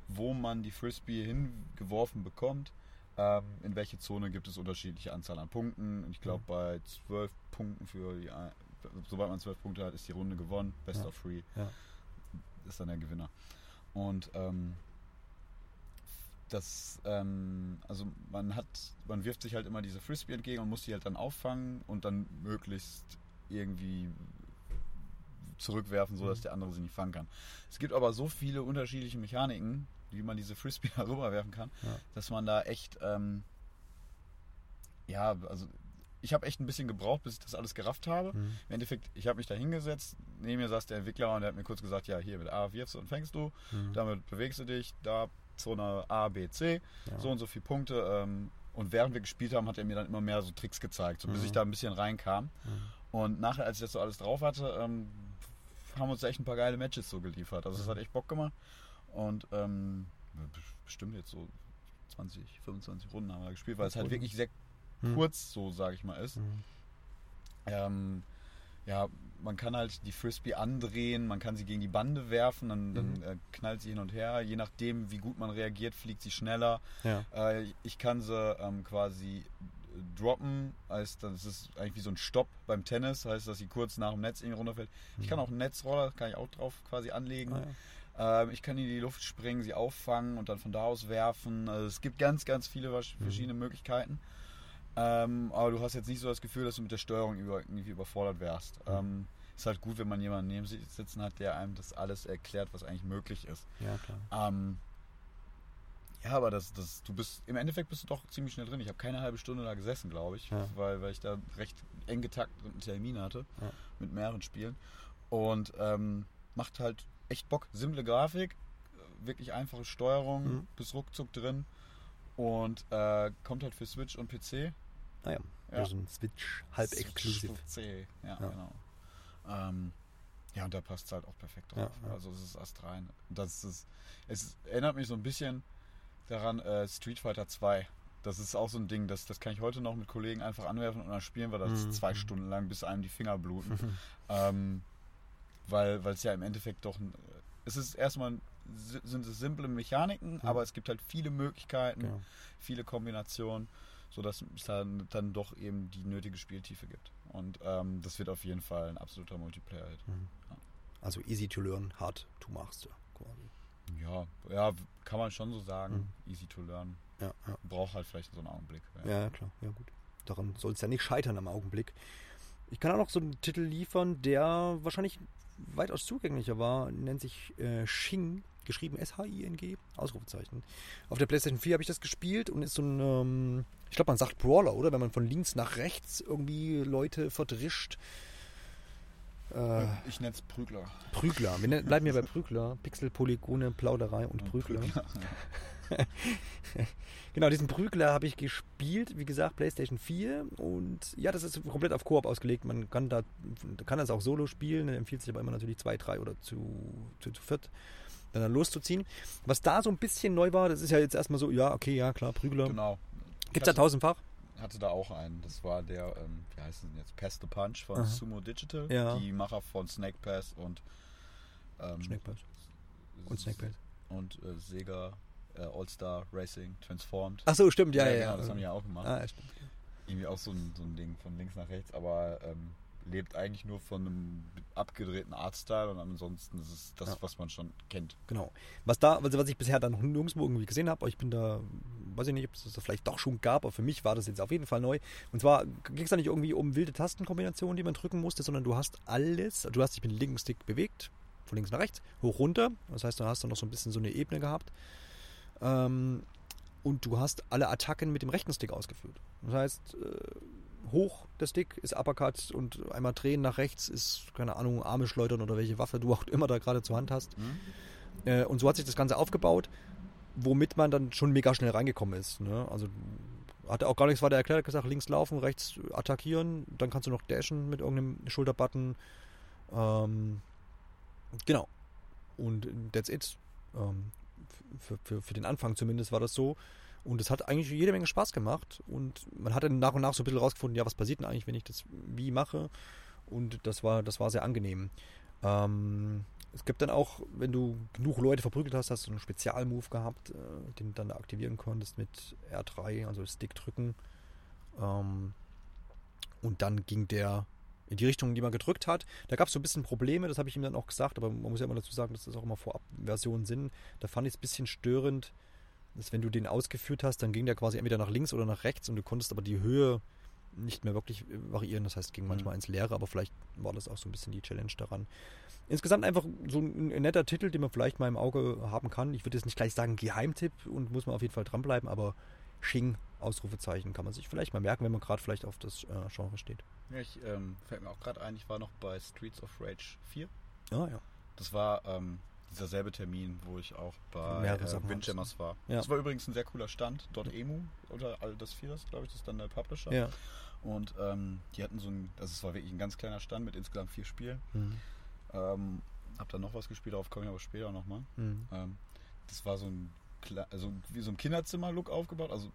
wo man die Frisbee hingeworfen bekommt, ähm, in welche Zone gibt es unterschiedliche Anzahl an Punkten. Und ich glaube, Mhm. bei zwölf Punkten für die, sobald man zwölf Punkte hat, ist die Runde gewonnen. Best Ja. of three Ja. ist dann der Gewinner. Und ähm, das, ähm, also man hat, man wirft sich halt immer diese Frisbee entgegen und muss die halt dann auffangen und dann möglichst irgendwie zurückwerfen, sodass Mhm. der andere sie nicht fangen kann. Es gibt aber so viele unterschiedliche Mechaniken, wie man diese Frisbee herüberwerfen kann, Ja. dass man da echt, ähm, ja, also ich habe echt ein bisschen gebraucht, bis ich das alles gerafft habe. Mhm. Im Endeffekt, ich habe mich da hingesetzt, neben mir saß der Entwickler und der hat mir kurz gesagt, ja, hier mit A wirfst du und fängst du, Mhm. damit bewegst du dich, da Zone A, B, C, Ja. so und so viele Punkte. Ähm, und während wir gespielt haben, hat er mir dann immer mehr so Tricks gezeigt, so bis Mhm. ich da ein bisschen reinkam. Mhm. Und nachher, als ich das so alles drauf hatte, ähm, haben uns echt ein paar geile Matches so geliefert. Also es hat echt Bock gemacht. Und ähm, bestimmt jetzt so 20, 25 Runden haben wir gespielt, weil es halt wirklich sehr Mhm. kurz so, sage ich mal, ist. Mhm. Ähm, ja, man kann halt die Frisbee andrehen, man kann sie gegen die Bande werfen, dann, dann Mhm. äh, knallt sie hin und her. Je nachdem, wie gut man reagiert, fliegt sie schneller. Ja. Äh, ich kann sie ähm, quasi äh, droppen, heißt, das ist eigentlich wie so ein Stopp beim Tennis, heißt, dass sie kurz nach dem Netz irgendwie runterfällt. Ich kann auch einen Netzroller, kann ich auch drauf quasi anlegen. Mhm. Ah, ja. Ähm, ich kann in die Luft springen, sie auffangen und dann von da aus werfen. Also es gibt ganz, ganz viele Mhm. verschiedene Möglichkeiten. Ähm, aber du hast jetzt nicht so das Gefühl, dass du mit der Steuerung über, irgendwie überfordert wärst. Mhm. Ähm, ist halt gut, wenn man jemanden neben sich sitzen hat, der einem das alles erklärt, was eigentlich möglich ist. ja, klar. Ähm, ja, aber das, das, du bist, im Endeffekt bist du doch ziemlich schnell drin. Ich habe keine halbe Stunde da gesessen, glaube ich, Ja. weil, weil ich da recht eng getakteten Termin hatte Ja. mit mehreren Spielen. Und ähm, macht halt echt Bock. Simple Grafik, wirklich einfache Steuerung, Mhm. bis ruckzuck drin. Und äh, kommt halt für Switch und PC. Ah ja. Ja. Also ein Switch halb exklusiv. C, ja, Ja. genau. Ähm, ja, und da passt es halt auch perfekt drauf. Ja, ja. Also es ist astrein. Das ist, es erinnert mich so ein bisschen daran, äh, Street Fighter 2. Das ist auch so ein Ding, das, das kann ich heute noch mit Kollegen einfach anwerfen und dann spielen wir das Mhm. zwei Stunden lang, bis einem die Finger bluten. ähm, weil weil es ja im Endeffekt doch ein, es ist erstmal si- sind es simple Mechaniken, aber es gibt halt viele Möglichkeiten, Genau. viele Kombinationen, sodass es dann, dann doch eben die nötige Spieltiefe gibt. Und ähm, das wird auf jeden Fall ein absoluter Multiplayer-Hit. Also easy to learn, hard to master quasi. Ja, ja, kann man schon so sagen. Mhm. Easy to learn. Ja, ja. Braucht halt vielleicht so einen Augenblick. Ja, klar, ja gut. Daran soll es ja nicht scheitern am Augenblick. Ich kann auch noch so einen Titel liefern, der wahrscheinlich weitaus zugänglicher war, nennt sich äh, Shing, geschrieben S-H-I-N-G, Ausrufezeichen. Auf der PlayStation 4 habe ich das gespielt und ist so ein, ähm, ich glaube, man sagt Brawler, oder? Wenn man von links nach rechts irgendwie Leute verdrischt. Äh, Ich nenne es Prügler. Prügler. Wir nennen- bleiben ja bei Prügler. Pixel, Polygone, Plauderei und Prügler. Genau, diesen Prügler habe ich gespielt, wie gesagt, PlayStation 4 und ja, das ist komplett auf Koop ausgelegt. Man kann da kann das auch solo spielen, empfiehlt sich aber immer natürlich zwei, drei oder zu, zu, zu viert dann, loszuziehen. Was da so ein bisschen neu war, das ist ja jetzt erstmal so, ja, okay, ja, klar, Prügler. Genau. Gibt's ja tausendfach. hatte da auch einen. Das war der, ähm, wie heißt es denn jetzt? Pass the Punch von Aha. Sumo Digital. Ja. Die Macher von Snake Pass und ähm, Snake Pass. Und Snake Pass. Und äh, Sega äh, All-Star Racing Transformed. Ach so, stimmt, ja, ja, ja. genau, das haben die ja auch gemacht. Ah, ja, stimmt. irgendwie auch so ein, so ein Ding von links nach rechts, aber ähm, lebt eigentlich nur von einem abgedrehten Artstyle und ansonsten ist es das, Ja. was man schon kennt. Genau. Was da, also was ich bisher dann noch nirgendwo irgendwie gesehen habe, ich bin da, weiß ich nicht, ob es das vielleicht doch schon gab, aber für mich war das jetzt auf jeden Fall neu. Und zwar ging es da nicht irgendwie um wilde Tastenkombinationen, die man drücken musste, sondern du hast alles, du hast dich mit dem linken Stick bewegt, von links nach rechts, hoch runter. Das heißt, du hast dann noch so ein bisschen so eine Ebene gehabt. Ähm, und du hast alle Attacken mit dem rechten Stick ausgeführt. Das heißt, äh, hoch der Stick ist Uppercut und einmal drehen nach rechts ist, keine Ahnung, Arme schleudern oder welche Waffe du auch immer da gerade zur Hand hast. Äh, und so hat sich das Ganze aufgebaut, womit man dann schon mega schnell reingekommen ist. Ne? Also hat er auch gar nichts weiter erklärt, hat gesagt, links laufen, rechts attackieren, dann kannst du noch dashen mit irgendeinem Schulterbutton. Ähm, genau. Und that's it. Ähm, für, für, für den Anfang zumindest war das so. Und es hat eigentlich jede Menge Spaß gemacht. Und man hat dann nach und nach so ein bisschen rausgefunden, ja, was passiert denn eigentlich, wenn ich das wie mache. Und das war, das war sehr angenehm. Ähm, es gibt dann auch, wenn du genug Leute verprügelt hast, hast du einen Spezialmove gehabt, äh, den du dann aktivieren konntest mit R3, also Stick drücken. Ähm, und dann ging der in die Richtung, die man gedrückt hat. Da gab es so ein bisschen Probleme, das habe ich ihm dann auch gesagt, aber man muss ja immer dazu sagen, dass das auch immer Vorab-Versionen sind. Da fand ich es ein bisschen störend, dass wenn du den ausgeführt hast, dann ging der quasi entweder nach links oder nach rechts und du konntest aber die Höhe nicht mehr wirklich äh, variieren. Das heißt, es ging manchmal ins Leere, aber vielleicht war das auch so ein bisschen die Challenge daran. Insgesamt einfach so ein, ein netter Titel, den man vielleicht mal im Auge haben kann. Ich würde jetzt nicht gleich sagen Geheimtipp und muss man auf jeden Fall dranbleiben, aber Shing, Ausrufezeichen, kann man sich vielleicht mal merken, wenn man gerade vielleicht auf das äh, Genre steht. Ja, ich ähm, fällt mir auch gerade ein, ich war noch bei Streets of Rage 4. Ah, ja. Das war ähm, dieser selbe Termin, wo ich auch bei äh, Windjammers war. Ja. Das war übrigens ein sehr cooler Stand. Dort Emu oder all das vier, das glaube ich, das ist dann der Publisher. Ja. Und ähm, die hatten so ein, also es war wirklich ein ganz kleiner Stand mit insgesamt vier Spielen. Mhm. Ähm, hab dann noch was gespielt, darauf komme ich aber später nochmal. Mhm. Ähm, das war so ein, also wie so ein Kinderzimmer-Look aufgebaut, also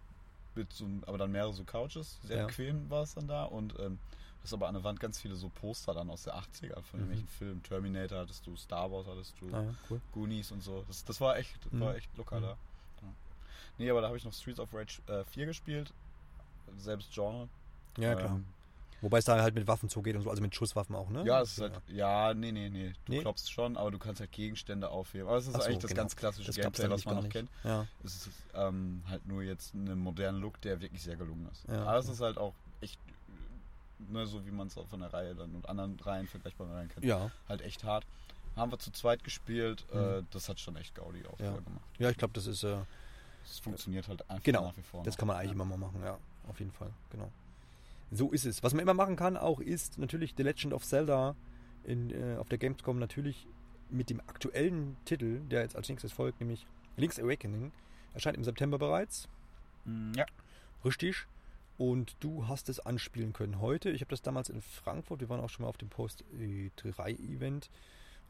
mit so, aber dann mehrere so Couches. Sehr Ja. bequem war es dann da und ähm, das ist aber an der Wand ganz viele so Poster dann aus der 80er von Mhm. irgendwelchen Filmen. Terminator hattest du, Star Wars hattest du, Ah, ja, cool. Goonies und so. Das, das war echt, Mhm. war echt locker Mhm. da. Ja. Nee, aber da habe ich noch Streets of Rage äh, 4 gespielt. Selbst Genre. Ja, klar. Ähm, Wobei es da halt mit Waffen zugeht und so, also mit Schusswaffen auch, ne? Ja, es ist halt, ja, nee, nee, nee. Du Nee? klopfst schon, aber du kannst halt Gegenstände aufheben. Aber es ist so, eigentlich das genau. ganz klassische das Gameplay, was man noch nicht. kennt. Ja. Es ist ähm, halt nur jetzt einen modernen Look, der wirklich sehr gelungen ist. Ja, Aber es okay. ist halt auch echt, ne, so wie man es auch von der Reihe dann und anderen Reihen, vergleichbaren Reihen kennt, ja. halt echt hart. Haben wir zu zweit gespielt, äh, Mhm. das hat schon echt Gaudi auch Ja. gemacht. Ja, ich glaube, das ist, äh, Es funktioniert halt einfach Genau, nach wie vor. das noch. kann man eigentlich immer mal machen, ja, auf jeden Fall, genau. So ist es. Was man immer machen kann auch, ist natürlich The Legend of Zelda in, äh, auf der Gamescom natürlich mit dem aktuellen Titel, der jetzt als nächstes folgt, nämlich Link's Awakening, erscheint im September bereits. Mm, Ja, Richtig. Und du hast es anspielen können heute. Ich habe das damals in Frankfurt, wir waren auch schon mal auf dem Post 3 Event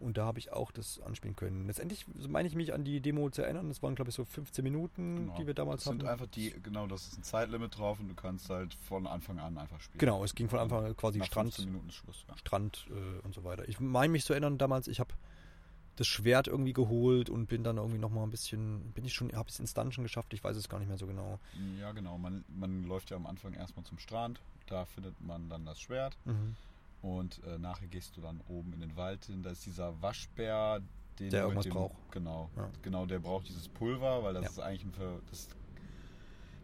und da habe ich auch das anspielen können. Letztendlich meine ich mich an die Demo zu erinnern. Das waren, glaube ich, so 15 Minuten, genau. die wir damals das sind hatten. einfach die, genau, das ist ein Zeitlimit drauf und du kannst halt von Anfang an einfach spielen. Genau, es ging von Anfang an quasi Nach Strand, 15 Minuten Schluss. Ja. Strand äh, und so weiter. Ich meine mich zu erinnern, damals, ich habe das Schwert irgendwie geholt und bin dann irgendwie nochmal ein bisschen, bin ich schon, habe ich es ins Dungeon geschafft, ich weiß es gar nicht mehr so genau. Ja, genau. Man, man läuft ja am Anfang erstmal zum Strand. Da findet man dann das Schwert. Mhm. Und äh, nachher gehst du dann oben in den Wald hin. Da ist dieser Waschbär, den Der irgendwas dem, braucht. Genau, Ja. genau, der braucht dieses Pulver, weil das Ja. ist eigentlich ein das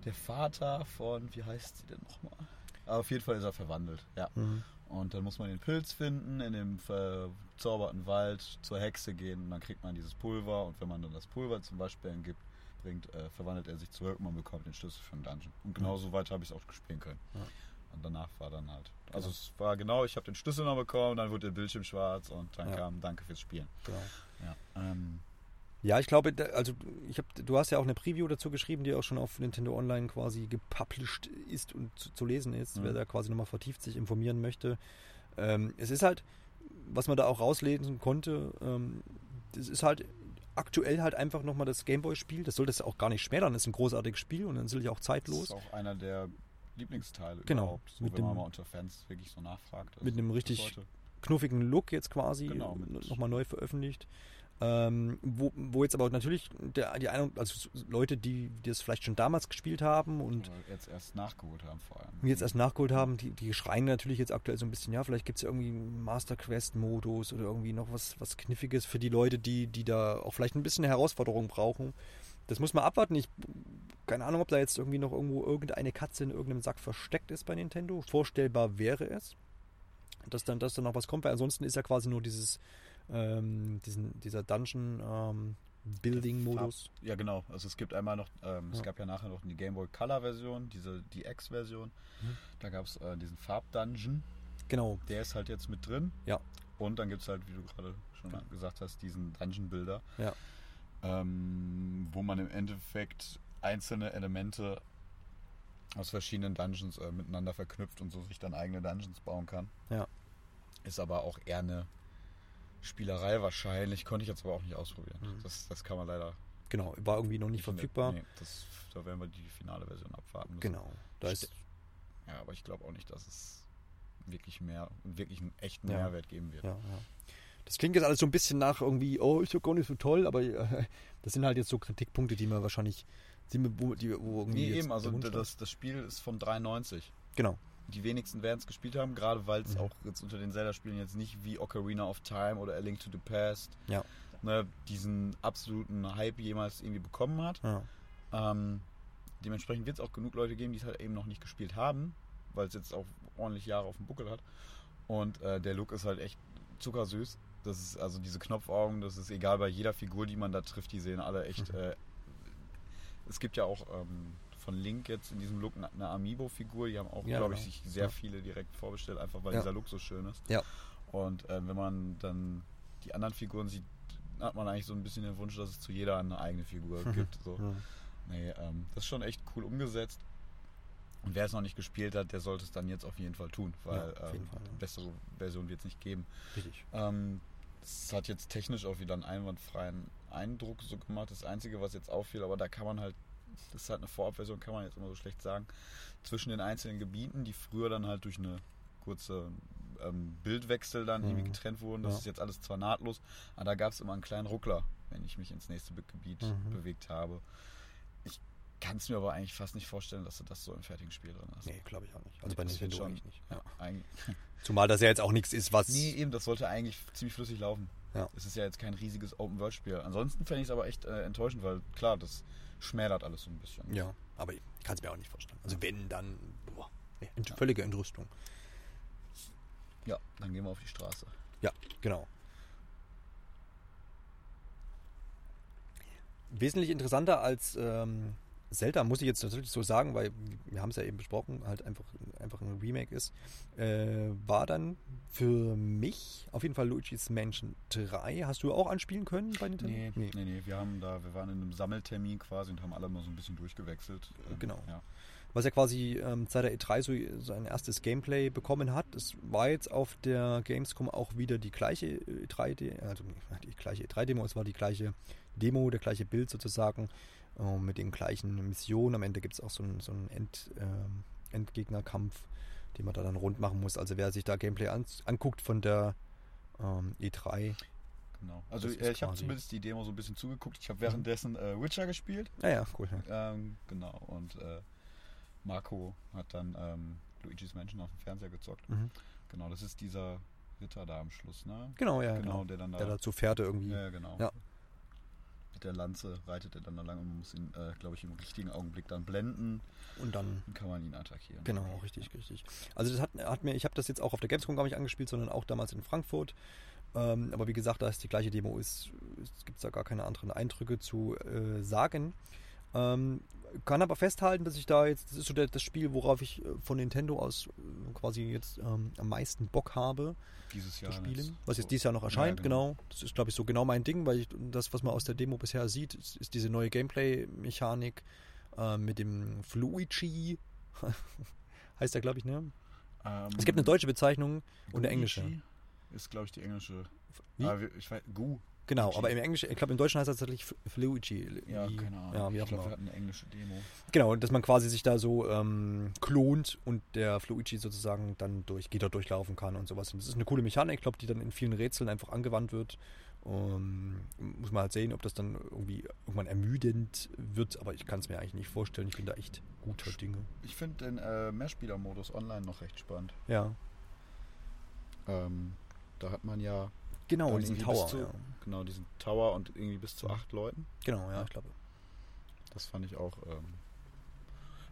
der Vater von, wie heißt sie denn nochmal? Aber auf jeden Fall ist er verwandelt, ja. Mhm. Und dann muss man den Pilz finden, in dem verzauberten Wald zur Hexe gehen und dann kriegt man dieses Pulver und wenn man dann das Pulver zum Waschbären gibt, bringt, äh, verwandelt er sich zurück und man bekommt den Schlüssel für den Dungeon. Und genau so weit habe ich es auch spielen können. Ja. Und danach war dann halt. Also es war genau, ich habe den Schlüssel noch bekommen, dann wurde der Bildschirm schwarz und dann Ja. kam Danke fürs Spielen. Genau. Ja, ähm, Ja, ich glaube, also ich hab, du hast ja auch eine Preview dazu geschrieben, die auch schon auf Nintendo Online quasi gepublished ist und zu, zu lesen ist, Mhm. wer da quasi nochmal vertieft sich informieren möchte. Ähm, es ist halt, was man da auch rauslesen konnte, ähm, das ist halt aktuell halt einfach nochmal das Gameboy-Spiel. Das sollte es auch gar nicht schmälern, das ist ein großartiges Spiel und dann ja auch das zeitlos. ist auch einer der Lieblingsteile Genau, überhaupt. So, mit wenn man mal unter Fans wirklich so nachfragt. mit einem richtig knuffigen Look jetzt quasi Genau, mit- nochmal neu veröffentlicht. Ähm, wo, wo jetzt aber natürlich der, die eine, also Leute, die, die das vielleicht schon damals gespielt haben und Oder jetzt erst nachgeholt haben vor allem. jetzt erst nachgeholt haben, die, die schreien natürlich jetzt aktuell so ein bisschen, ja, vielleicht gibt es ja irgendwie einen Master Quest-Modus oder irgendwie noch was, was Kniffiges für die Leute, die, die da auch vielleicht ein bisschen eine Herausforderung brauchen. Das muss man abwarten. Ich keine Ahnung, ob da jetzt irgendwie noch irgendwo irgendeine Katze in irgendeinem Sack versteckt ist bei Nintendo. Vorstellbar wäre es, dass dann, dass dann noch was kommt, weil ansonsten ist ja quasi nur dieses, ähm, diesen, dieser Dungeon ähm, Building-Modus. Ja, genau. Also es gibt einmal noch, ähm, es Ja. gab ja nachher noch die Game Boy Color Version, diese die X-Version. Mhm. Da gab es äh, diesen Farb-Dungeon, Genau, der ist halt jetzt mit drin. Ja. Und dann gibt es halt, wie du gerade schon Ja. gesagt hast, diesen Dungeon-Builder, ja. ähm, wo man im Endeffekt einzelne Elemente aus verschiedenen Dungeons äh, miteinander verknüpft und so sich dann eigene Dungeons bauen kann. Ja. Ist aber auch eher eine Spielerei wahrscheinlich, konnte ich jetzt aber auch nicht ausprobieren. Mhm. Das, das kann man leider Genau, war irgendwie noch nicht verfügbar. Nee, das, da werden wir die finale Version abwarten müssen. Genau. Da ist, Ja, aber ich glaube auch nicht, dass es wirklich mehr, wirklich einen echten Ja. Mehrwert geben wird. ja, ja. Das klingt jetzt alles so ein bisschen nach irgendwie, oh, ist ja gar nicht so toll, aber äh, das sind halt jetzt so Kritikpunkte, die man wahrscheinlich, die, man- wo, die, wo irgendwie. Nee, eben, also das, das Spiel ist von 93. Genau. Die wenigsten werden es gespielt haben, gerade weil es Mhm. auch jetzt unter den Zelda-Spielen jetzt nicht wie Ocarina of Time oder A Link to the Past Ja. ne, diesen absoluten Hype jemals irgendwie bekommen hat. Ja. Ähm, dementsprechend wird es auch genug Leute geben, die es halt eben noch nicht gespielt haben, weil es jetzt auch ordentlich Jahre auf dem Buckel hat. Und äh, der Look ist halt echt zuckersüß. Das ist also diese Knopfaugen, das ist egal bei jeder Figur, die man da trifft, die sehen alle echt. Mhm. Äh, es gibt ja auch ähm, von Link jetzt in diesem Look eine- Amiibo-Figur, die haben auch, Ja, glaube ich, genau. sich sehr viele direkt vorbestellt, einfach weil dieser Look so schön ist. Ja. Und äh, wenn man dann die anderen Figuren sieht, hat man eigentlich so ein bisschen den Wunsch, dass es zu jeder eine eigene Figur gibt. So. Ja. Nee, ähm, das ist schon echt cool umgesetzt. Und wer es noch nicht gespielt hat, der sollte es dann jetzt auf jeden Fall tun, weil Ja, ähm, Fall, ja. bessere Version wird es nicht geben. Richtig. Ähm, es hat jetzt technisch auch wieder einen einwandfreien Eindruck so gemacht. Das Einzige, was jetzt auffiel, aber da kann man halt, das ist halt eine Vorabversion, kann man jetzt immer so schlecht sagen, zwischen den einzelnen Gebieten, die früher dann halt durch eine kurze ähm, Bildwechsel dann irgendwie Mhm. getrennt wurden. Das Ja. ist jetzt alles zwar nahtlos, aber da gab es immer einen kleinen Ruckler, wenn ich mich ins nächste Gebiet Mhm. bewegt habe. Ich kann es mir aber eigentlich fast nicht vorstellen, dass du das so im fertigen Spiel drin hast. Nee, glaube ich auch nicht. Also bei Das wird Nintendo schon- eigentlich nicht. Ja. Ja, eigentlich, Zumal das ja jetzt auch nichts ist, was. Nee, eben, das sollte eigentlich ziemlich flüssig laufen. Ja. Es ist ja jetzt kein riesiges Open-World-Spiel. Ansonsten fände ich es aber echt äh, enttäuschend, weil klar, das schmälert alles so ein bisschen. Ja, aber ich kann es mir auch nicht vorstellen. Also wenn, dann boah, völlige Entrüstung. Ja, dann gehen wir auf die Straße. Ja, genau. Wesentlich interessanter als ähm, Zelda, muss ich jetzt natürlich so sagen, weil wir haben es ja eben besprochen, halt einfach, einfach ein Remake ist, äh, war dann für mich auf jeden Fall Luigi's Mansion 3. Hast du auch anspielen können bei Nintendo? Nee, nee, nee, wir haben da, wir waren in einem Sammeltermin quasi und haben alle mal so ein bisschen durchgewechselt. Ähm, Genau. Ja. was ja quasi ähm, seit der E3 so sein erstes Gameplay bekommen hat. Es war jetzt auf der Gamescom auch wieder die gleiche E3, De- also die gleiche E3-Demo, es war die gleiche Demo, der gleiche Bild sozusagen, äh, mit den gleichen Missionen. Am Ende gibt es auch so einen, so einen End, ähm, Endgegnerkampf, den man da dann rund machen muss. Also wer sich da Gameplay an, anguckt von der ähm, E3, Genau. Also äh, ich habe zumindest die Demo so ein bisschen zugeguckt. Ich habe währenddessen äh, Witcher gespielt. naja, cool. Ähm, genau. Und äh, Marco hat dann ähm, Luigi's Mansion auf dem Fernseher gezockt. Mhm. Genau, das ist dieser Ritter da am Schluss, ne? Genau, ja, genau, genau. der dann da. Der dazu Pferde irgendwie. ja, genau. Ja. Mit der Lanze reitet er dann da lang und man muss ihn, äh, glaube ich, im richtigen Augenblick dann blenden. Und dann kann man ihn attackieren. Genau, richtig, richtig. Also das hat, hat mir, ich habe das jetzt auch auf der Gamescom gar nicht angespielt, sondern auch damals in Frankfurt. Ähm, aber wie gesagt, da es die gleiche Demo ist, gibt es da gar keine anderen Eindrücke zu äh, sagen. Ähm, kann aber festhalten, dass ich da jetzt, das ist so das Spiel, worauf ich äh, von Nintendo aus äh, quasi jetzt ähm, am meisten Bock habe Dieses zu Jahr. spielen. jetzt Was so- jetzt dieses Jahr noch erscheint, Ja, genau. Das ist, glaube ich, so genau mein Ding, weil ich, das, was man aus der Demo bisher sieht, ist, ist diese neue Gameplay-Mechanik äh, mit dem Fluigi. heißt der, glaube ich, ne? Ähm, Es gibt eine deutsche Bezeichnung und eine englische. Ist, glaube ich, die englische. Wie? Ah, ich weiß, Gu. Genau, aber im Englischen, ich glaube im Deutschen heißt das tatsächlich Fluigi. Ja, Ahnung. Ja, wie ich glaube, wir hatten eine englische Demo. Genau, dass man quasi sich da so ähm, klont und der Fluigi sozusagen dann durch Gitter durchlaufen kann und sowas. Und das ist eine coole Mechanik, ich glaube, die dann in vielen Rätseln einfach angewandt wird. Ähm, muss man halt sehen, ob das dann irgendwie irgendwann ermüdend wird, aber ich kann es mir eigentlich nicht vorstellen. Ich bin da echt guter Dinge. Ich finde den äh, Mehrspieler-Modus online noch recht spannend. Ja. Ähm, da hat man ja Genau, diesen Tower. zu, ja. genau diesen Tower und irgendwie bis zu acht Leuten. Genau, ja, ich glaube. Das fand ich auch. Ähm,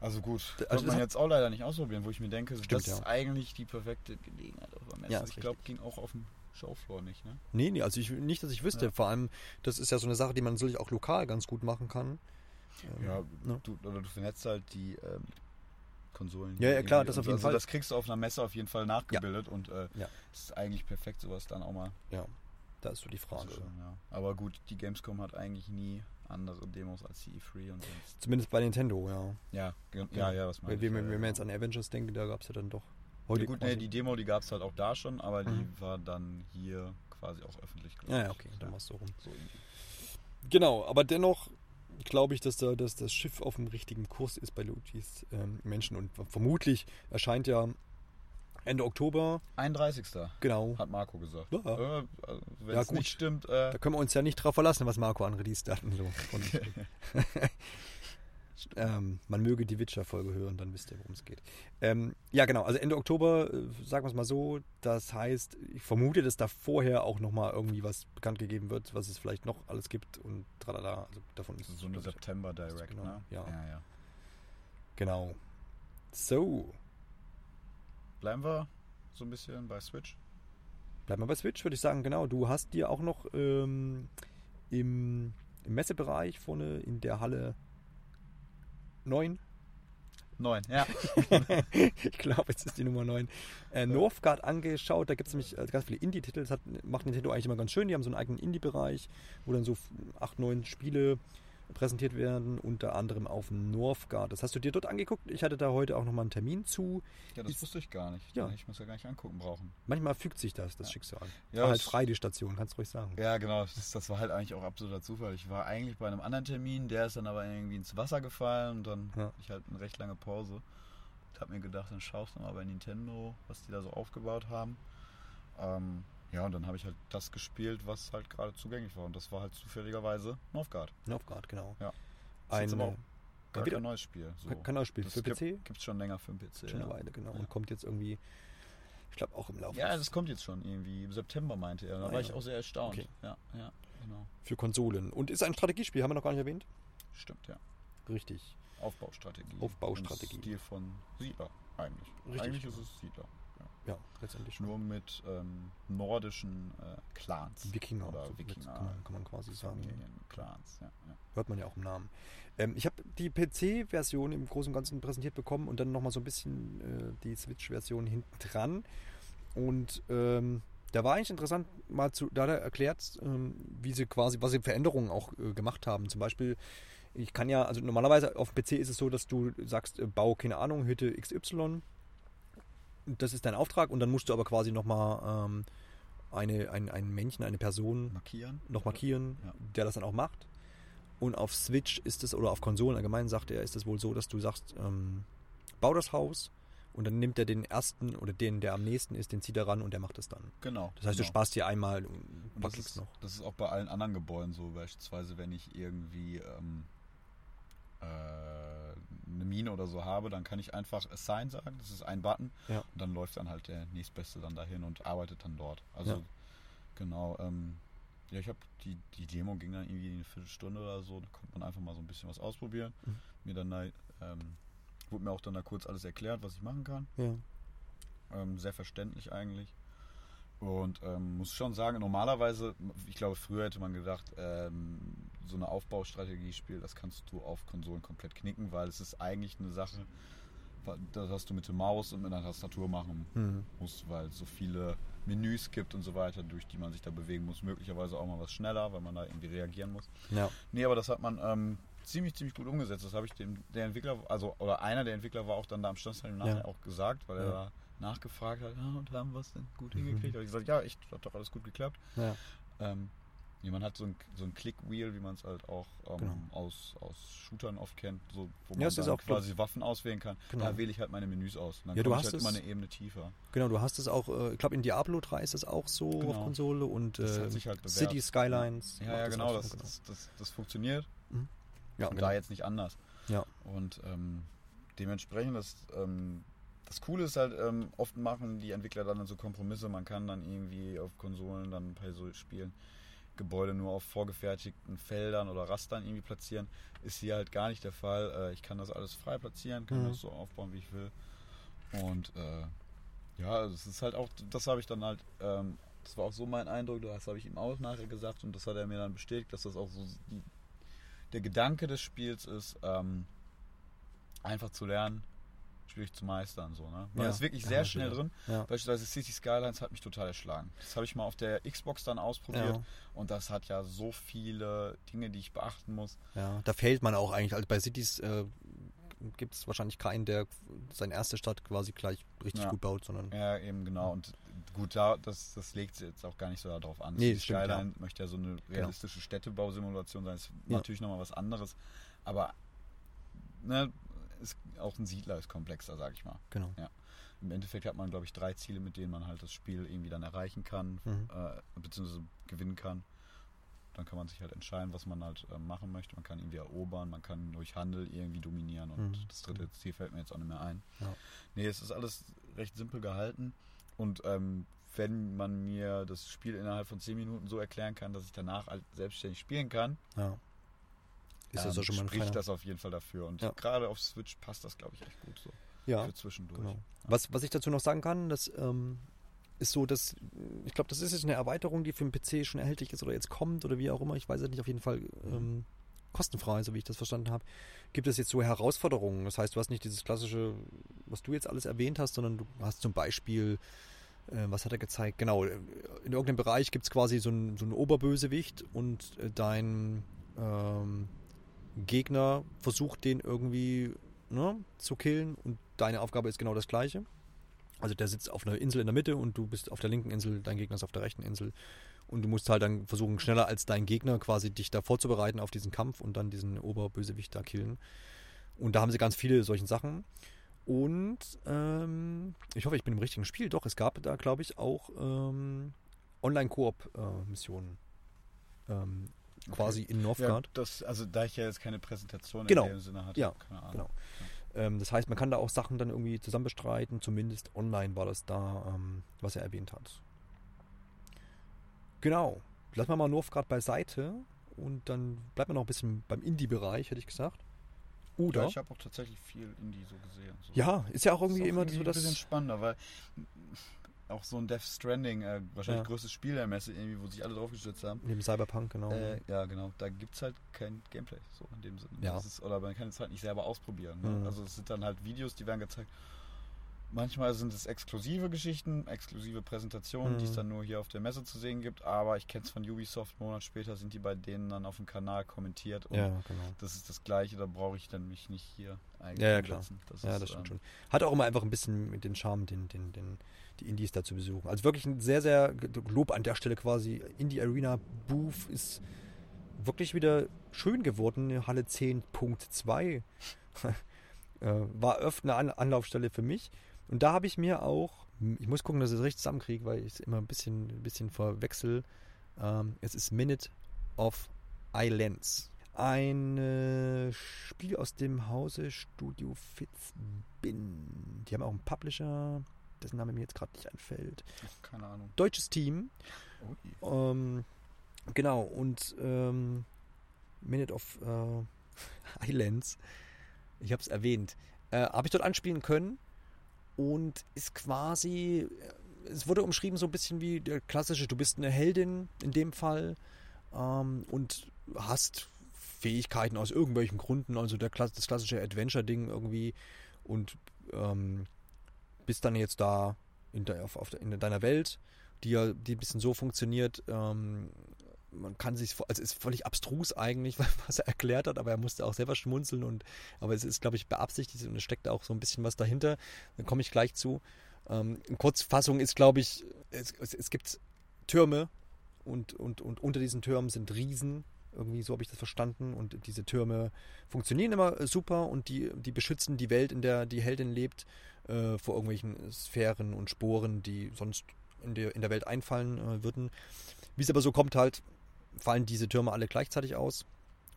also gut, D- also man das- jetzt auch leider nicht ausprobieren, wo ich mir denke, Stimmt, das ja. ist eigentlich die perfekte Gelegenheit auf Ja, Essen. ich glaube, ging auch auf dem Showfloor nicht, ne? Nee, nee, also ich, nicht, dass ich wüsste. Ja. Vor allem, das ist ja so eine Sache, die man natürlich auch lokal ganz gut machen kann. Ähm, Ja, ne? du, oder du vernetzt halt die ähm, Konsolen. Ja, ja, klar, das auf jeden also Fall. Das kriegst du auf einer Messe auf jeden Fall nachgebildet und äh, Ja. ist eigentlich perfekt, sowas dann auch mal Ja, da ist so die Frage. schauen, ja. Aber gut, die Gamescom hat eigentlich nie andere Demos als die E3 und sonst. Zumindest bei Nintendo, ja. Ja, ja, ja, was wir, ich, wenn ja, wir ja. jetzt an Avengers denken, da gab es ja dann doch Ja, heute gut, nee, die Demo, die gab es halt auch da schon, aber die Mhm. war dann hier quasi auch öffentlich. Ja, ja, okay, dann machst du rum. So irgendwie. Genau, aber dennoch glaube ich, dass, da, dass das Schiff auf dem richtigen Kurs ist bei Luigi's ähm, Menschen und vermutlich erscheint ja Ende Oktober, 31. genau. hat Marco gesagt. Ja. Äh, also, wenn Ja, es gut. nicht stimmt, äh, Da können wir uns ja nicht drauf verlassen, was Marco an Release-Daten so. ähm, man möge die Witcher-Folge hören, dann wisst ihr, worum es geht. Ähm, ja, genau, also Ende Oktober, äh, sagen wir es mal so, das heißt, ich vermute, dass da vorher auch nochmal irgendwie was bekannt gegeben wird, was es vielleicht noch alles gibt und tralala, also davon ist so eine September Direct, genau, ne? ja. ja, ja. Genau. So, Bleiben wir so ein bisschen bei Switch. bleiben wir bei Switch, würde ich sagen, genau. Du hast dir auch noch ähm, im, im Messebereich vorne in der Halle 9 Neun, ja. ich glaube, jetzt ist die Nummer 9. Äh, Northgard angeschaut. Da gibt es nämlich äh, ganz viele Indie-Titel. Das hat, macht Nintendo eigentlich immer ganz schön. Die haben so einen eigenen Indie-Bereich, wo dann so 8, 9 Spiele präsentiert werden, unter anderem auf Northgard. Das hast du dir dort angeguckt. Ich hatte da heute auch nochmal einen Termin zu. Ja, das Ist- wusste ich gar nicht. Ja. Ich muss ja gar nicht angucken brauchen. Manchmal fügt sich das, das Ja. Schicksal. Ja, War halt frei, die Station, kannst du ruhig sagen. Ja, genau. Das, das war halt eigentlich auch absoluter Zufall. Ich war eigentlich bei einem anderen Termin, der ist dann aber irgendwie ins Wasser gefallen und dann Ja. hatte ich halt eine recht lange Pause. Ich habe mir gedacht, dann schaust du mal bei Nintendo, was die da so aufgebaut haben. Ähm, ja, und dann habe ich halt das gespielt, was halt gerade zugänglich war. Und das war halt zufälligerweise Northgard. Northgard, genau. Ja. Ein, jetzt aber auch äh, wieder- kein neues Spiel. So. kein- neues Spiel. Das Für gibt, PC? Gibt es schon länger für den PC. schon eine Weile, genau. Ja. Und kommt jetzt irgendwie, ich glaube, auch im Laufe Ja, das kommt jetzt schon irgendwie. Im September meinte er. Da Ah, war ja. ich auch sehr erstaunt. Okay. Ja, ja, genau. für Konsolen. Und ist ein Strategiespiel, haben wir noch gar nicht erwähnt. Stimmt, ja. Richtig. Aufbaustrategie. Aufbaustrategie. Im Stil von Siedler, eigentlich. Richtig, eigentlich ist es Siedler. Ja, letztendlich schon. Nur mit ähm, nordischen äh, Clans. Wikinger, Oder so Wikinger. kann man- kann man quasi sagen. Clans, ja. ja. Hört man ja auch im Namen. Ähm, ich habe die PC-Version im Großen und Ganzen präsentiert bekommen und dann nochmal so ein bisschen äh, die Switch-Version hinten dran. Und ähm, da war eigentlich interessant, mal zu, da hat er erklärt, ähm, wie sie quasi, was sie Veränderungen auch äh, gemacht haben. Zum Beispiel, ich kann ja, also normalerweise auf dem PC ist es so, dass du sagst, äh, bau, keine Ahnung, Hütte XY. Das ist dein Auftrag und dann musst du aber quasi nochmal ähm, eine, ein, ein Männchen, eine Person Markieren. noch markieren, Ja. der das dann auch macht. Und auf Switch ist es, oder auf Konsolen allgemein, sagt er, ist es wohl so, dass du sagst, ähm, bau das Haus und dann nimmt er den ersten oder den, der am nächsten ist, den zieht er ran und der macht es dann. Genau. Das heißt, du genau. sparst hier einmal ein Und paar das ist, noch. das ist auch bei allen anderen Gebäuden so. Beispielsweise, wenn ich irgendwie ähm, äh, eine Mine oder so habe, dann kann ich einfach Assign sagen. Das ist ein Button. Ja. Und dann läuft dann halt der nächstbeste dann dahin und arbeitet dann dort. Also Ja. genau. Ähm, ja, ich habe die, die Demo ging dann irgendwie eine Viertelstunde oder so. Da konnte man einfach mal so ein bisschen was ausprobieren. Mhm. Mir dann da, ähm, wurde mir auch dann da kurz alles erklärt, was ich machen kann. Ja. Ähm, sehr verständlich eigentlich. Und ähm, muss schon sagen, normalerweise, ich glaube, früher hätte man gedacht, ähm, so eine Aufbaustrategie-Spiel, das kannst du auf Konsolen komplett knicken, weil es ist eigentlich eine Sache, das hast du mit der Maus und mit einer Tastatur machen Mhm. musst, weil es so viele Menüs gibt und so weiter, durch die man sich da bewegen muss. Möglicherweise auch mal was schneller, weil man da irgendwie reagieren muss. ja. Nee, aber das hat man ähm, ziemlich, ziemlich gut umgesetzt. Das habe ich dem der Entwickler, also oder einer der Entwickler war auch dann da am Standstein nachher Ja. auch gesagt, weil Ja. er da nachgefragt hat, ah, und haben wir es denn gut Mhm. hingekriegt? Da habe ich gesagt, ja, ich hat doch alles gut geklappt. ja. Ähm, Nee, man hat so ein, so ein Click-Wheel, wie man es halt auch ähm, Genau. aus, aus Shootern oft kennt, so, wo Ja, man dann quasi Waffen auswählen kann. Genau. Da wähle ich halt meine Menüs aus. Und dann Ja, du ich hast halt immer es- eine Ebene tiefer. Genau, du hast es auch, äh, ich glaube in Diablo 3 ist es auch so Genau. auf Konsole und Das äh, halt. City Skylines. Ja, ja, das genau das, so, das, das, das funktioniert. Ja, und genau. da jetzt nicht anders. Ja. Und ähm, dementsprechend, das, ähm, das Coole ist halt, ähm, oft machen die Entwickler dann so Kompromisse. Man kann dann irgendwie auf Konsolen dann bei so Spielen Gebäude nur auf vorgefertigten Feldern oder Rastern irgendwie platzieren. Ist hier halt gar nicht der Fall. Äh, ich kann das alles frei platzieren, kann Mhm. das so aufbauen, wie ich will. Und äh, ja, es ist halt auch, das habe ich dann halt, ähm, das war auch so mein Eindruck, das habe ich ihm auch nachher gesagt und das hat er mir dann bestätigt, dass das auch so die, der Gedanke des Spiels ist, ähm, einfach zu lernen, schwierig zu meistern. So, ne? Man Ja. ist wirklich Ja, sehr schnell drin. Ja. Beispielsweise City Skylines hat mich total erschlagen. Das habe ich mal auf der Xbox dann ausprobiert Ja. und das hat ja so viele Dinge, die ich beachten muss. Ja, da fällt man auch eigentlich. Also bei Cities äh, gibt es wahrscheinlich keinen, der seine erste Stadt quasi gleich richtig Ja. gut baut, sondern Ja, eben genau. Und gut, da, das, das legt jetzt auch gar nicht so darauf an. Nee, City stimmt, Genau. Skyline möchte ja so eine realistische Städtebausimulation sein. Ist Ja. natürlich nochmal was anderes. Aber ne, ist auch ein Siedler ist komplexer, sag ich mal. genau. Im Endeffekt hat man, glaube ich, drei Ziele, mit denen man halt das Spiel irgendwie dann erreichen kann, Mhm. äh, beziehungsweise gewinnen kann. Dann kann man sich halt entscheiden, was man halt äh, machen möchte. Man kann irgendwie erobern, man kann durch Handel irgendwie dominieren und Mhm. das dritte Ziel fällt mir jetzt auch nicht mehr ein. Ja. Nee, es ist alles recht simpel gehalten und ähm, wenn man mir das Spiel innerhalb von 10 Minuten so erklären kann, dass ich danach halt selbstständig spielen kann, Ja. Ist das ähm, auch schon mal ein spricht feiner- das auf jeden Fall dafür. Und Ja. gerade auf Switch passt das, glaube ich, echt gut so. Ja, Für zwischendurch. genau. Was, was ich dazu noch sagen kann, das ähm, ist so, dass ich glaube, das ist jetzt eine Erweiterung, die für den PC schon erhältlich ist oder jetzt kommt oder wie auch immer. Ich weiß es nicht, auf jeden Fall ähm, kostenfrei, so wie ich das verstanden habe. Gibt es jetzt so Herausforderungen? Das heißt, du hast nicht dieses klassische, was du jetzt alles erwähnt hast, sondern du hast zum Beispiel, äh, was hat er gezeigt? Genau, äh, in irgendeinem Bereich gibt es quasi so einen so einen Oberbösewicht und äh, dein ähm, Gegner versucht den irgendwie ne, zu killen und deine Aufgabe ist genau das gleiche. Also der sitzt auf einer Insel in der Mitte und du bist auf der linken Insel, dein Gegner ist auf der rechten Insel. Und du musst halt dann versuchen, schneller als dein Gegner quasi dich da vorzubereiten auf diesen Kampf und dann diesen Oberbösewicht da killen. Und da haben sie ganz viele solchen Sachen. Und ähm, ich hoffe, ich bin im richtigen Spiel. Doch, es gab da, glaube ich, auch ähm, Online-Koop-Missionen. ähm, quasi in Ja, Northgard. das, also da ich ja jetzt keine Präsentation Genau. in dem Sinne hatte, Ja, keine Ahnung. genau. Ähm, das heißt, man kann da auch Sachen dann irgendwie zusammen bestreiten. Zumindest online war das da, ähm, was er erwähnt hat. Genau. Lassen wir mal Northgard beiseite und dann bleibt man noch ein bisschen beim Indie-Bereich, hätte ich gesagt. Oder? Ja, ich habe auch tatsächlich viel Indie so gesehen. So. Ja, ist ja auch irgendwie Ist auch immer irgendwie so ein das. bisschen spannender, weil auch so ein Death Stranding, äh, wahrscheinlich Ja. größtes Spiel der Messe, irgendwie, wo sich alle draufgestürzt haben. Neben Cyberpunk, genau. Äh, ja, genau. Da gibt es halt kein Gameplay, so in dem Sinne. Ja. Das ist, oder man kann es halt nicht selber ausprobieren. Ne? Mhm. Also es sind dann halt Videos, die werden gezeigt. Manchmal sind es exklusive Geschichten, exklusive Präsentationen, die es Mhm. dann nur hier auf der Messe zu sehen gibt. Aber ich kenne es von Ubisoft, einen Monat später sind die bei denen dann auf dem Kanal kommentiert. Und ja, genau. das ist das Gleiche, da brauche ich dann mich nicht hier eigentlich Ja, ja, klar. Das Ja, ist, das stimmt ähm, schon. Hat auch immer einfach ein bisschen mit den Charme, den, den, den, die Indies da zu besuchen. Also wirklich ein sehr, sehr Lob an der Stelle quasi. Indie Arena Booth ist wirklich wieder schön geworden. Halle 10.2 äh, war öfter eine An Anlaufstelle für mich. Und da habe ich mir auch, ich muss gucken, dass ich es richtig zusammenkriege, weil ich es immer ein bisschen, ein bisschen verwechsel. Ähm, es ist Minute of Islands. Ein äh, Spiel aus dem Hause Studio Fitzbin. Die haben auch einen Publisher, dessen Name mir jetzt gerade nicht einfällt. keine Ahnung. Deutsches Team. Oh, Ähm, genau, und ähm, Minute of äh, Islands, ich habe es erwähnt, äh, habe ich dort anspielen können und ist quasi, äh, es wurde umschrieben so ein bisschen wie der klassische, du bist eine Heldin in dem Fall ähm, und hast Fähigkeiten aus irgendwelchen Gründen, also der, das klassische Adventure-Ding irgendwie und ähm, bist dann jetzt da in, de, auf, auf, in deiner Welt, die ja die ein bisschen so funktioniert, ähm, man kann sich, also es ist völlig abstrus eigentlich, was er erklärt hat, aber er musste auch selber schmunzeln und, aber es ist, glaube ich, beabsichtigt und es steckt auch so ein bisschen was dahinter. Da komme ich gleich zu. Ähm, in Kurzfassung ist, glaube ich, es, es, es gibt Türme und, und, und unter diesen Türmen sind Riesen. Irgendwie so habe ich das verstanden. Und diese Türme funktionieren immer super und die, die beschützen die Welt, in der die Heldin lebt, äh, vor irgendwelchen Sphären und Sporen, die sonst in der, in der Welt einfallen äh, würden. Wie es aber so kommt, halt, fallen diese Türme alle gleichzeitig aus.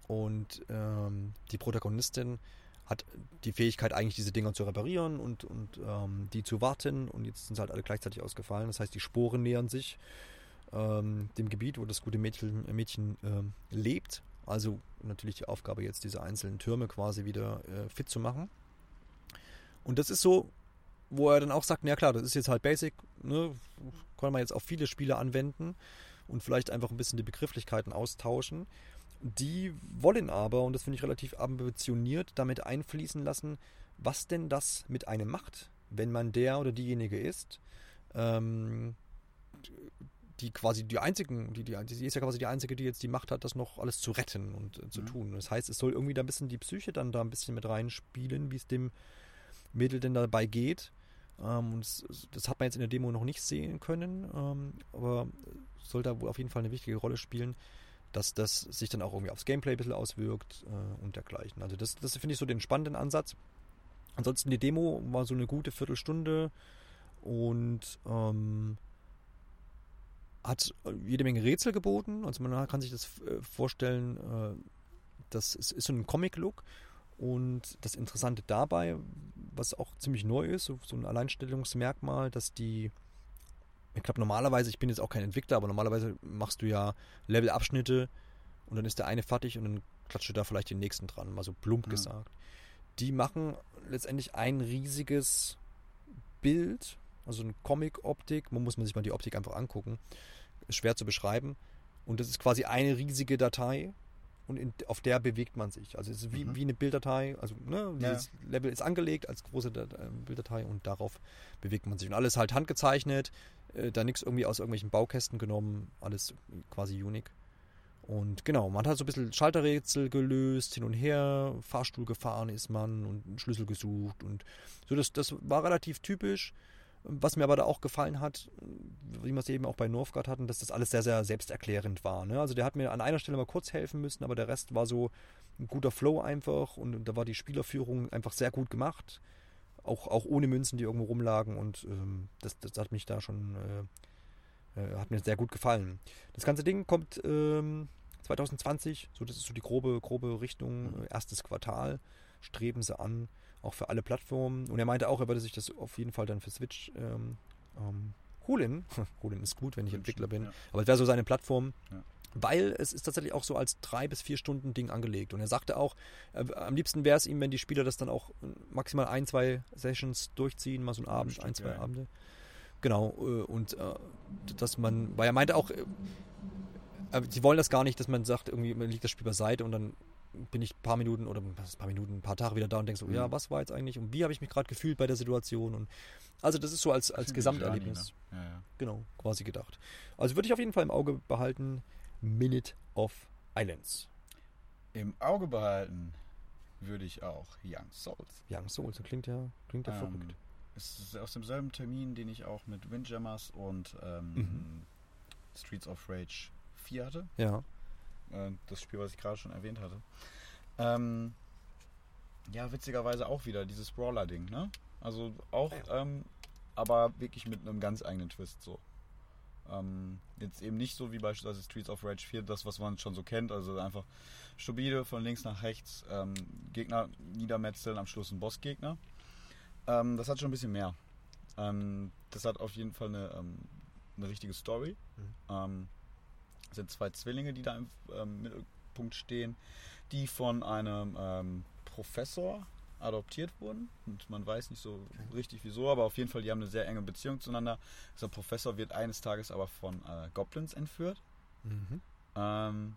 Und ähm, die Protagonistin hat die Fähigkeit, eigentlich diese Dinger zu reparieren und, und ähm, die zu warten. Und jetzt sind sie halt alle gleichzeitig ausgefallen. Das heißt, die Sporen nähern sich ähm, dem Gebiet, wo das gute Mädchen, Mädchen ähm, lebt. Also natürlich die Aufgabe, jetzt diese einzelnen Türme quasi wieder äh, fit zu machen. Und das ist so, wo er dann auch sagt, na klar, das ist jetzt halt Basic, ne? kann man jetzt auf viele Spiele anwenden und vielleicht einfach ein bisschen die Begrifflichkeiten austauschen. Die wollen aber, und das finde ich relativ ambitioniert, damit einfließen lassen, was denn das mit einem macht, wenn man der oder diejenige ist, ähm, die quasi die einzigen, die, die, die ist ja quasi die einzige, die jetzt die Macht hat, das noch alles zu retten und äh, zu mhm. tun. Das heißt, es soll irgendwie da ein bisschen die Psyche dann da ein bisschen mit reinspielen, wie es dem Mädel denn dabei geht. Ähm, und das, das, hat man jetzt in der Demo noch nicht sehen können, ähm, aber soll da wohl auf jeden Fall eine wichtige Rolle spielen dass das sich dann auch irgendwie aufs Gameplay ein bisschen auswirkt äh, und dergleichen. Also das, das finde ich so den spannenden Ansatz. Ansonsten die Demo war so eine gute Viertelstunde und ähm, hat jede Menge Rätsel geboten. Also man kann sich das äh, vorstellen, äh, das ist, ist so ein Comic-Look. Und das Interessante dabei, was auch ziemlich neu ist, so, so ein Alleinstellungsmerkmal, dass die ich glaube, normalerweise, ich bin jetzt auch kein Entwickler, aber normalerweise machst du ja Levelabschnitte und dann ist der eine fertig und dann klatscht du da vielleicht den nächsten dran, mal so plump mhm. gesagt. Die machen letztendlich ein riesiges Bild, also eine Comic-Optik, man muss man sich mal die Optik einfach angucken, ist schwer zu beschreiben. Und das ist quasi eine riesige Datei und in, auf der bewegt man sich. Also es ist wie, mhm. wie eine Bilddatei, also ne, dieses ja. Level ist angelegt als große äh, Bilddatei und darauf bewegt man sich. Und alles halt handgezeichnet, äh, da nichts irgendwie aus irgendwelchen Baukästen genommen, alles quasi unique. Und genau, man hat so ein bisschen Schalterrätsel gelöst, hin und her, Fahrstuhl gefahren ist man und einen Schlüssel gesucht und so, das, das war relativ typisch. Was mir aber da auch gefallen hat, wie wir es eben auch bei Northgard hatten, dass das alles sehr, sehr selbsterklärend war. Ne? Also der hat mir an einer Stelle mal kurz helfen müssen, aber der Rest war so ein guter Flow einfach und da war die Spielerführung einfach sehr gut gemacht auch, auch ohne Münzen, die irgendwo rumlagen und ähm, das, das hat mich da schon, äh, äh, hat mir sehr gut gefallen. Das ganze Ding kommt ähm, 2020, so das ist so die grobe, grobe Richtung, mhm. erstes Quartal, streben sie an, auch für alle Plattformen. Und er meinte auch, er würde sich das auf jeden Fall dann für Switch ähm, ähm, holen. holen ist gut, wenn ich Entwickler bin, ja. aber es wäre so seine Plattform. Ja weil es ist tatsächlich auch so als drei bis vier Stunden Ding angelegt. Und er sagte auch, äh, am liebsten wäre es ihm, wenn die Spieler das dann auch maximal ein, zwei Sessions durchziehen, mal so einen Abend, ein, zwei ja. Abende. Genau, äh, und äh, dass man, weil er meinte auch, äh, äh, sie wollen das gar nicht, dass man sagt, irgendwie man liegt das Spiel beiseite und dann bin ich ein paar Minuten oder ein paar Minuten, ein paar Tage wieder da und denke so, mhm. ja, was war jetzt eigentlich und wie habe ich mich gerade gefühlt bei der Situation und also das ist so als, als Gesamterlebnis. Ne? Ja, ja. Genau, quasi gedacht. Also würde ich auf jeden Fall im Auge behalten. Minute of Islands. Im Auge behalten würde ich auch Young Souls. Young Souls, das klingt ja, klingt ja ähm, verrückt. Es ist aus demselben Termin, den ich auch mit Windjammers und ähm, mhm. Streets of Rage 4 hatte. Ja. Äh, das Spiel, was ich gerade schon erwähnt hatte. Ähm, ja, witzigerweise auch wieder dieses Brawler-Ding, ne? Also auch, ähm, aber wirklich mit einem ganz eigenen Twist so. Ähm, jetzt eben nicht so wie beispielsweise Streets of Rage 4, das, was man schon so kennt, also einfach stupide von links nach rechts, ähm, Gegner niedermetzeln, am Schluss ein Bossgegner. Ähm, das hat schon ein bisschen mehr. Ähm, das hat auf jeden Fall eine, ähm, eine richtige Story. Mhm. Ähm, es sind zwei Zwillinge, die da im Mittelpunkt stehen, die von einem Professor adoptiert wurden. Und man weiß nicht so richtig wieso, aber auf jeden Fall, die haben eine sehr enge Beziehung zueinander. Dieser Professor wird eines Tages aber von äh, Goblins entführt. Mhm. Ähm,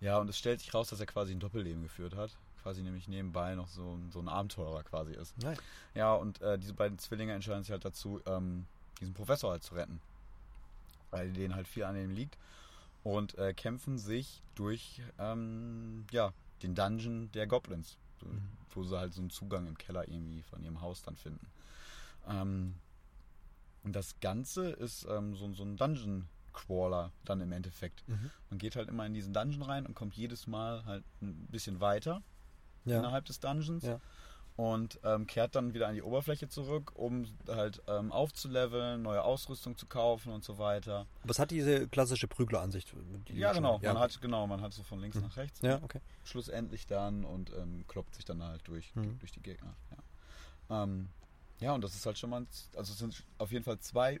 ja, und es stellt sich raus, dass er quasi ein Doppelleben geführt hat. Quasi nämlich nebenbei noch so, so ein Abenteurer quasi ist. Nein. Ja, und äh, diese beiden Zwillinge entscheiden sich halt dazu, ähm, diesen Professor halt zu retten. Weil denen halt viel an ihm liegt. Und äh, kämpfen sich durch ähm, ja, den Dungeon der Goblins mhm. wo sie halt so einen Zugang im Keller irgendwie von ihrem Haus dann finden. Ähm, und das Ganze ist ähm, so, so ein Dungeon Crawler dann im Endeffekt. Mhm. Man geht halt immer in diesen Dungeon rein und kommt jedes Mal halt ein bisschen weiter Ja. innerhalb des Dungeons Ja. Und ähm, kehrt dann wieder an die Oberfläche zurück, um halt ähm, aufzuleveln, neue Ausrüstung zu kaufen und so weiter. Aber es hat diese klassische Prügleransicht. die Ja, genau. Ja. Man hat genau, man hat so von links Mhm. nach rechts. ja, okay. Schlussendlich dann und ähm, kloppt sich dann halt durch, Mhm. durch die Gegner. Ja. Ähm, ja, und das ist halt schon mal, also es sind auf jeden Fall zwei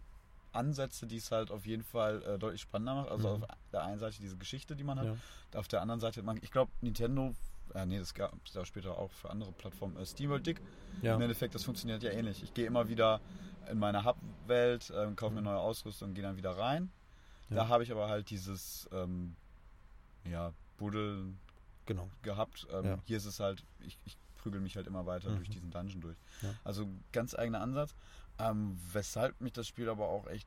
Ansätze, die es halt auf jeden Fall äh, deutlich spannender macht. Also Mhm. auf der einen Seite diese Geschichte, die man hat, Ja. auf der anderen Seite, man, ich glaube, Nintendo, äh, nee, das gab es ja später auch für andere Plattformen, äh, SteamWorld Dick, Ja. im Endeffekt, das funktioniert ja ähnlich. Ich gehe immer wieder in meine Hub-Welt, ähm, kaufe mir neue Ausrüstung, gehe dann wieder rein. Ja. Da habe ich aber halt dieses, ähm, ja, Buddel Genau. gehabt. Ähm, Ja. Hier ist es halt, ich, ich prügel mich halt immer weiter Mhm. durch diesen Dungeon durch. Ja. Also ganz eigener Ansatz. Ähm, weshalb mich das Spiel aber auch echt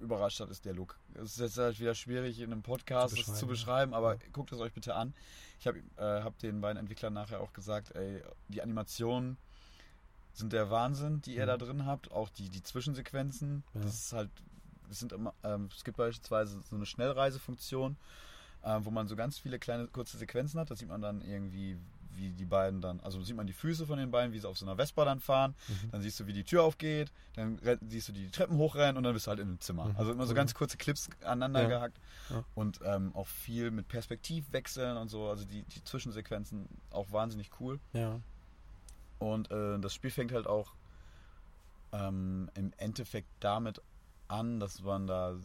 überrascht hat, ist der Look. Es ist jetzt halt wieder schwierig in einem Podcast Zu es zu beschreiben, aber Ja. guckt es euch bitte an. Ich habe äh, hab den beiden Entwicklern nachher auch gesagt, ey, die Animationen sind der Wahnsinn, die ihr Mhm. da drin habt. Auch die, die Zwischensequenzen. Ja. Das ist halt, es sind immer, ähm, es gibt beispielsweise so eine Schnellreisefunktion, ähm, wo man so ganz viele kleine kurze Sequenzen hat. Da sieht man dann irgendwie, wie die beiden dann, also sieht man die Füße von den beiden, wie sie auf so einer Vespa dann fahren. Mhm. Dann siehst du, wie die Tür aufgeht, dann siehst du die Treppen hochrennen und dann bist du halt in einem Zimmer. Mhm, Also immer so cool. ganz kurze Clips aneinander Ja. gehackt Ja. und ähm, auch viel mit Perspektivwechseln und so. Also die, die Zwischensequenzen auch wahnsinnig cool. Ja. Und äh, das Spiel fängt halt auch ähm, im Endeffekt damit an, dass man da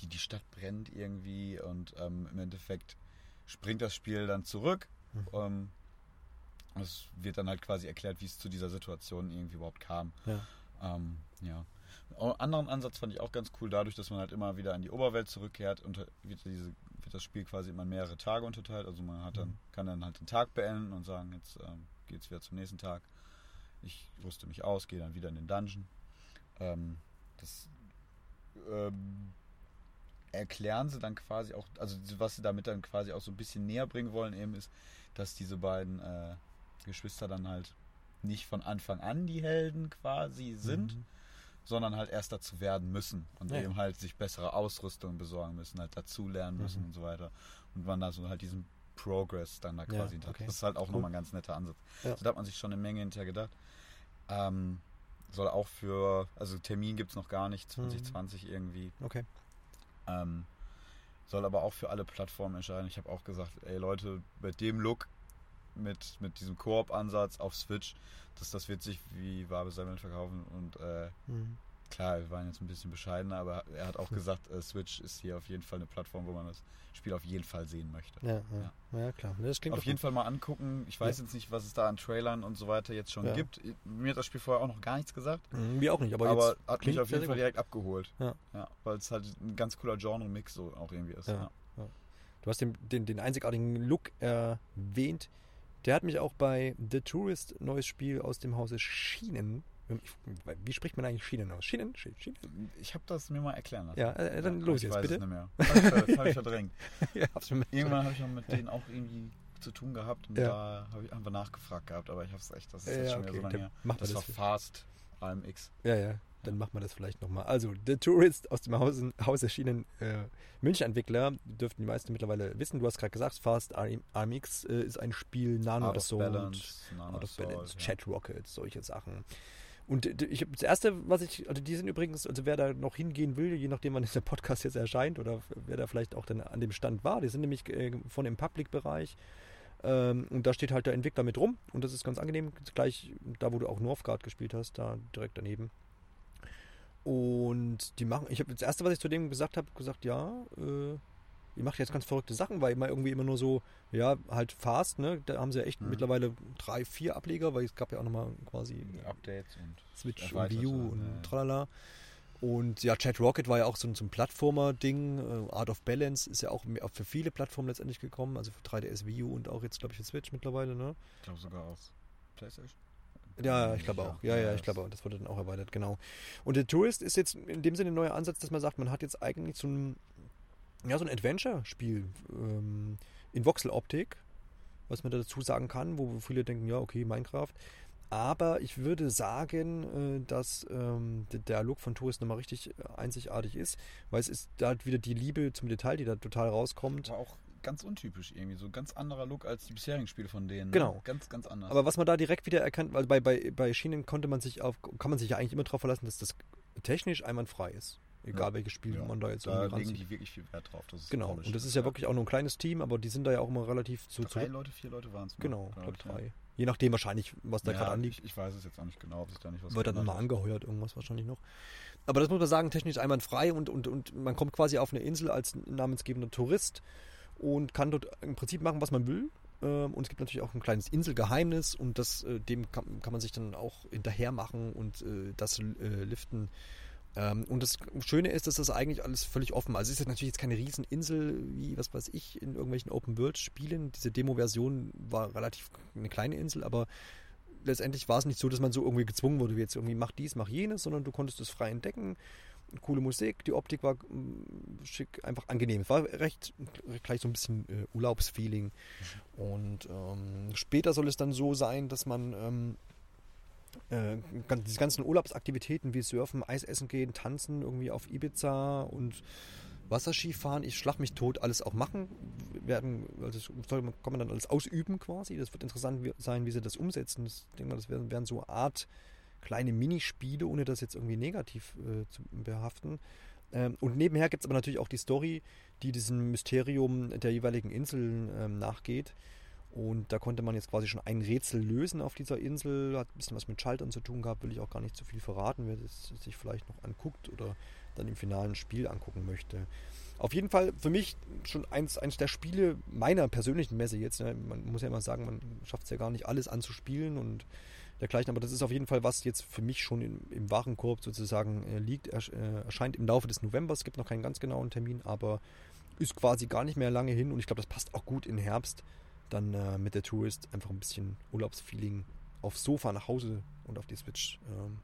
die, die Stadt brennt irgendwie und ähm, im Endeffekt springt das Spiel dann zurück. Mhm. Ähm, es wird dann halt quasi erklärt, wie es zu dieser Situation irgendwie überhaupt kam. Ja. Ähm, ja. Einen anderen Ansatz fand ich auch ganz cool, dadurch, dass man halt immer wieder in die Oberwelt zurückkehrt und wird, diese, wird das Spiel quasi immer in mehrere Tage unterteilt. Also man hat dann, Mhm. kann dann halt den Tag beenden und sagen, jetzt ähm, geht es wieder zum nächsten Tag. Ich rüste mich aus, gehe dann wieder in den Dungeon. Ähm, das ähm, erklären sie dann quasi auch, also was sie damit dann quasi auch so ein bisschen näher bringen wollen, eben ist, dass diese beiden äh, Geschwister dann halt nicht von Anfang an die Helden quasi sind, Mhm. sondern halt erst dazu werden müssen und Ja. eben halt sich bessere Ausrüstung besorgen müssen, halt dazu lernen müssen Mhm. und so weiter. Und man da so halt diesen Progress dann da Ja, quasi hat. okay. Das ist halt auch Cool. nochmal ein ganz netter Ansatz. Ja. Also da hat man sich schon eine Menge hinterher gedacht. Ähm, soll auch für, also Termin gibt es noch gar nicht, Mhm. 2020 irgendwie. Okay. Ähm, soll aber auch für alle Plattformen erscheinen. Ich habe auch gesagt, ey Leute, bei dem Look mit, mit diesem Koop-Ansatz auf Switch, das, das wird sich wie Wabe Semmeln verkaufen. Und äh, Mhm. klar, wir waren jetzt ein bisschen bescheidener, aber er hat auch Hm. gesagt, äh, Switch ist hier auf jeden Fall eine Plattform, wo man das Spiel auf jeden Fall sehen möchte. Ja, ja. ja. klar. Das klingt Auf jeden gut. Fall mal angucken. Ich weiß Ja. jetzt nicht, was es da an Trailern und so weiter jetzt schon gibt. Mir hat das Spiel vorher auch noch gar nichts gesagt. Mhm, Wir auch nicht, aber, Aber, hat mich auf jeden Fall direkt abgeholt. Ja. weil es halt ein ganz cooler Genre-Mix so auch irgendwie ist. Du hast den, den, den einzigartigen Look erwähnt. Der hat mich auch bei The Tourist, neues Spiel aus dem Hause Schienen. Wie spricht man eigentlich Schienen aus? Schienen? Sch- Schienen? Ich habe das mir mal erklären lassen. Ja, äh, dann Ja, los ich jetzt, weiß bitte. Es nicht mehr. Habe ich, ich verdrängt. ja, Irgendwann habe ich noch mit denen auch irgendwie zu tun gehabt und Ja. da habe ich einfach nachgefragt gehabt, aber ich habe es echt, das ist Ja, jetzt schon wieder okay, so lange her. Das das war Fast AMX. Ja, ja, dann machen wir das vielleicht nochmal. Also, The Tourist aus dem Haus, Haus erschienen äh, München-Entwickler, dürften die meisten mittlerweile wissen. Du hast gerade gesagt, Fast RMX äh, ist ein Spiel Nano Out Assault, Balance, Nano Out of Balance, ja. Chat Rockets, solche Sachen. Und äh, ich das erste, was ich, also die sind übrigens, also wer da noch hingehen will, je nachdem, wann dieser Podcast jetzt erscheint oder wer da vielleicht auch dann an dem Stand war, die sind nämlich äh, von dem Public-Bereich. Ähm, und da steht halt der Entwickler mit rum und das ist ganz angenehm. Gleich da, wo du auch Northgard gespielt hast, da direkt daneben. Und die machen, ich habe das erste, was ich zu dem gesagt habe, gesagt, ja, äh, ihr macht jetzt ganz verrückte Sachen, weil immer irgendwie immer nur so, ja, halt fast, ne? Da haben sie ja echt Mhm. mittlerweile drei, vier Ableger, weil es gab ja auch nochmal quasi Updates und Switch und U und ja, tralala. Und ja, Chat Rocket war ja auch so ein, so ein Plattformer-Ding. Äh, Art of Balance ist ja auch für viele Plattformen letztendlich gekommen, also für 3DS, Wii U und auch jetzt, glaube ich, für Switch mittlerweile, ne? ich glaube sogar aus PlayStation. Ja, ich glaube auch. Ja, ja, ich glaube auch. Das wurde dann auch erweitert, genau. Und der Tourist ist jetzt in dem Sinne ein neuer Ansatz, dass man sagt, man hat jetzt eigentlich so ein, ja, so ein Adventure-Spiel ähm, in Voxel-Optik, was man da dazu sagen kann, wo viele denken, ja, okay, Minecraft. Aber ich würde sagen, äh, dass ähm, der Look von Tourist nochmal richtig äh, einzigartig ist, weil es ist da halt wieder die Liebe zum Detail, die da total rauskommt. War auch ganz untypisch irgendwie. So ein ganz anderer Look als die bisherigen Spiele von denen. ne? Genau. Ganz, ganz anders. Aber was man da direkt wieder erkannt, weil bei, bei, bei Schienen konnte man sich auf, kann man sich ja eigentlich immer darauf verlassen, dass das technisch einwandfrei ist. Egal Ja. welches Spiel ja, man da jetzt da irgendwie legen die wirklich viel Wert drauf. Genau, und das ist ja wirklich auch nur ein kleines Team, aber die sind da ja auch immer relativ zu Drei zurück. Leute, vier Leute waren es. Genau, ich glaube drei. Je nachdem wahrscheinlich, was da Ja, gerade anliegt. ich, ich weiß es jetzt auch nicht genau, ob sich da nicht was wird dann nochmal angeheuert, irgendwas wahrscheinlich noch. Aber das muss man sagen, technisch einwandfrei und, und, und man kommt quasi auf eine Insel als namensgebender Tourist und kann dort im Prinzip machen, was man will. Ähm, Und es gibt natürlich auch ein kleines Inselgeheimnis und das, äh, dem kann, kann man sich dann auch hinterher machen und äh, das äh, liften. Ähm, Und das Schöne ist, dass das eigentlich alles völlig offen Also es ist natürlich jetzt keine Rieseninsel, wie, was weiß ich, in irgendwelchen Open-World-Spielen. Diese Demo-Version war relativ eine kleine Insel, aber letztendlich war es nicht so, dass man so irgendwie gezwungen wurde, wie jetzt irgendwie mach dies, mach jenes, sondern du konntest es frei entdecken. Coole Musik, die Optik war mm, schick, einfach angenehm. Es war recht gleich so ein bisschen äh, Urlaubsfeeling. Und ähm, später soll es dann so sein, dass man ähm, äh, diese ganzen Urlaubsaktivitäten wie Surfen, Eis essen gehen, tanzen, irgendwie auf Ibiza und Wasserskifahren, ich schlag mich tot, alles auch machen werden. Also das kann man dann alles ausüben quasi. Das wird interessant sein, wie sie das umsetzen. Ich denke mal, das werden, werden so Art kleine Minispiele, ohne das jetzt irgendwie negativ äh, zu behaften. Ähm, und nebenher gibt es aber natürlich auch die Story, die diesem Mysterium der jeweiligen Inseln ähm, nachgeht. Und da konnte man jetzt quasi schon ein Rätsel lösen auf dieser Insel. Hat ein bisschen was mit Schaltern zu tun gehabt, will ich auch gar nicht zu viel verraten, wer das sich vielleicht noch anguckt oder dann im finalen Spiel angucken möchte. Auf jeden Fall für mich schon eins, eins der Spiele meiner persönlichen Messe jetzt. Ne? Man muss ja immer sagen, man schafft es ja gar nicht alles anzuspielen und dergleichen, aber das ist auf jeden Fall was jetzt für mich schon im, im Warenkorb sozusagen äh, liegt. Er, äh, erscheint im Laufe des Novembers, es gibt noch keinen ganz genauen Termin, aber ist quasi gar nicht mehr lange hin und ich glaube, das passt auch gut in Herbst. Dann äh, mit der Tourist einfach ein bisschen Urlaubsfeeling aufs Sofa nach Hause und auf die Switch ähm,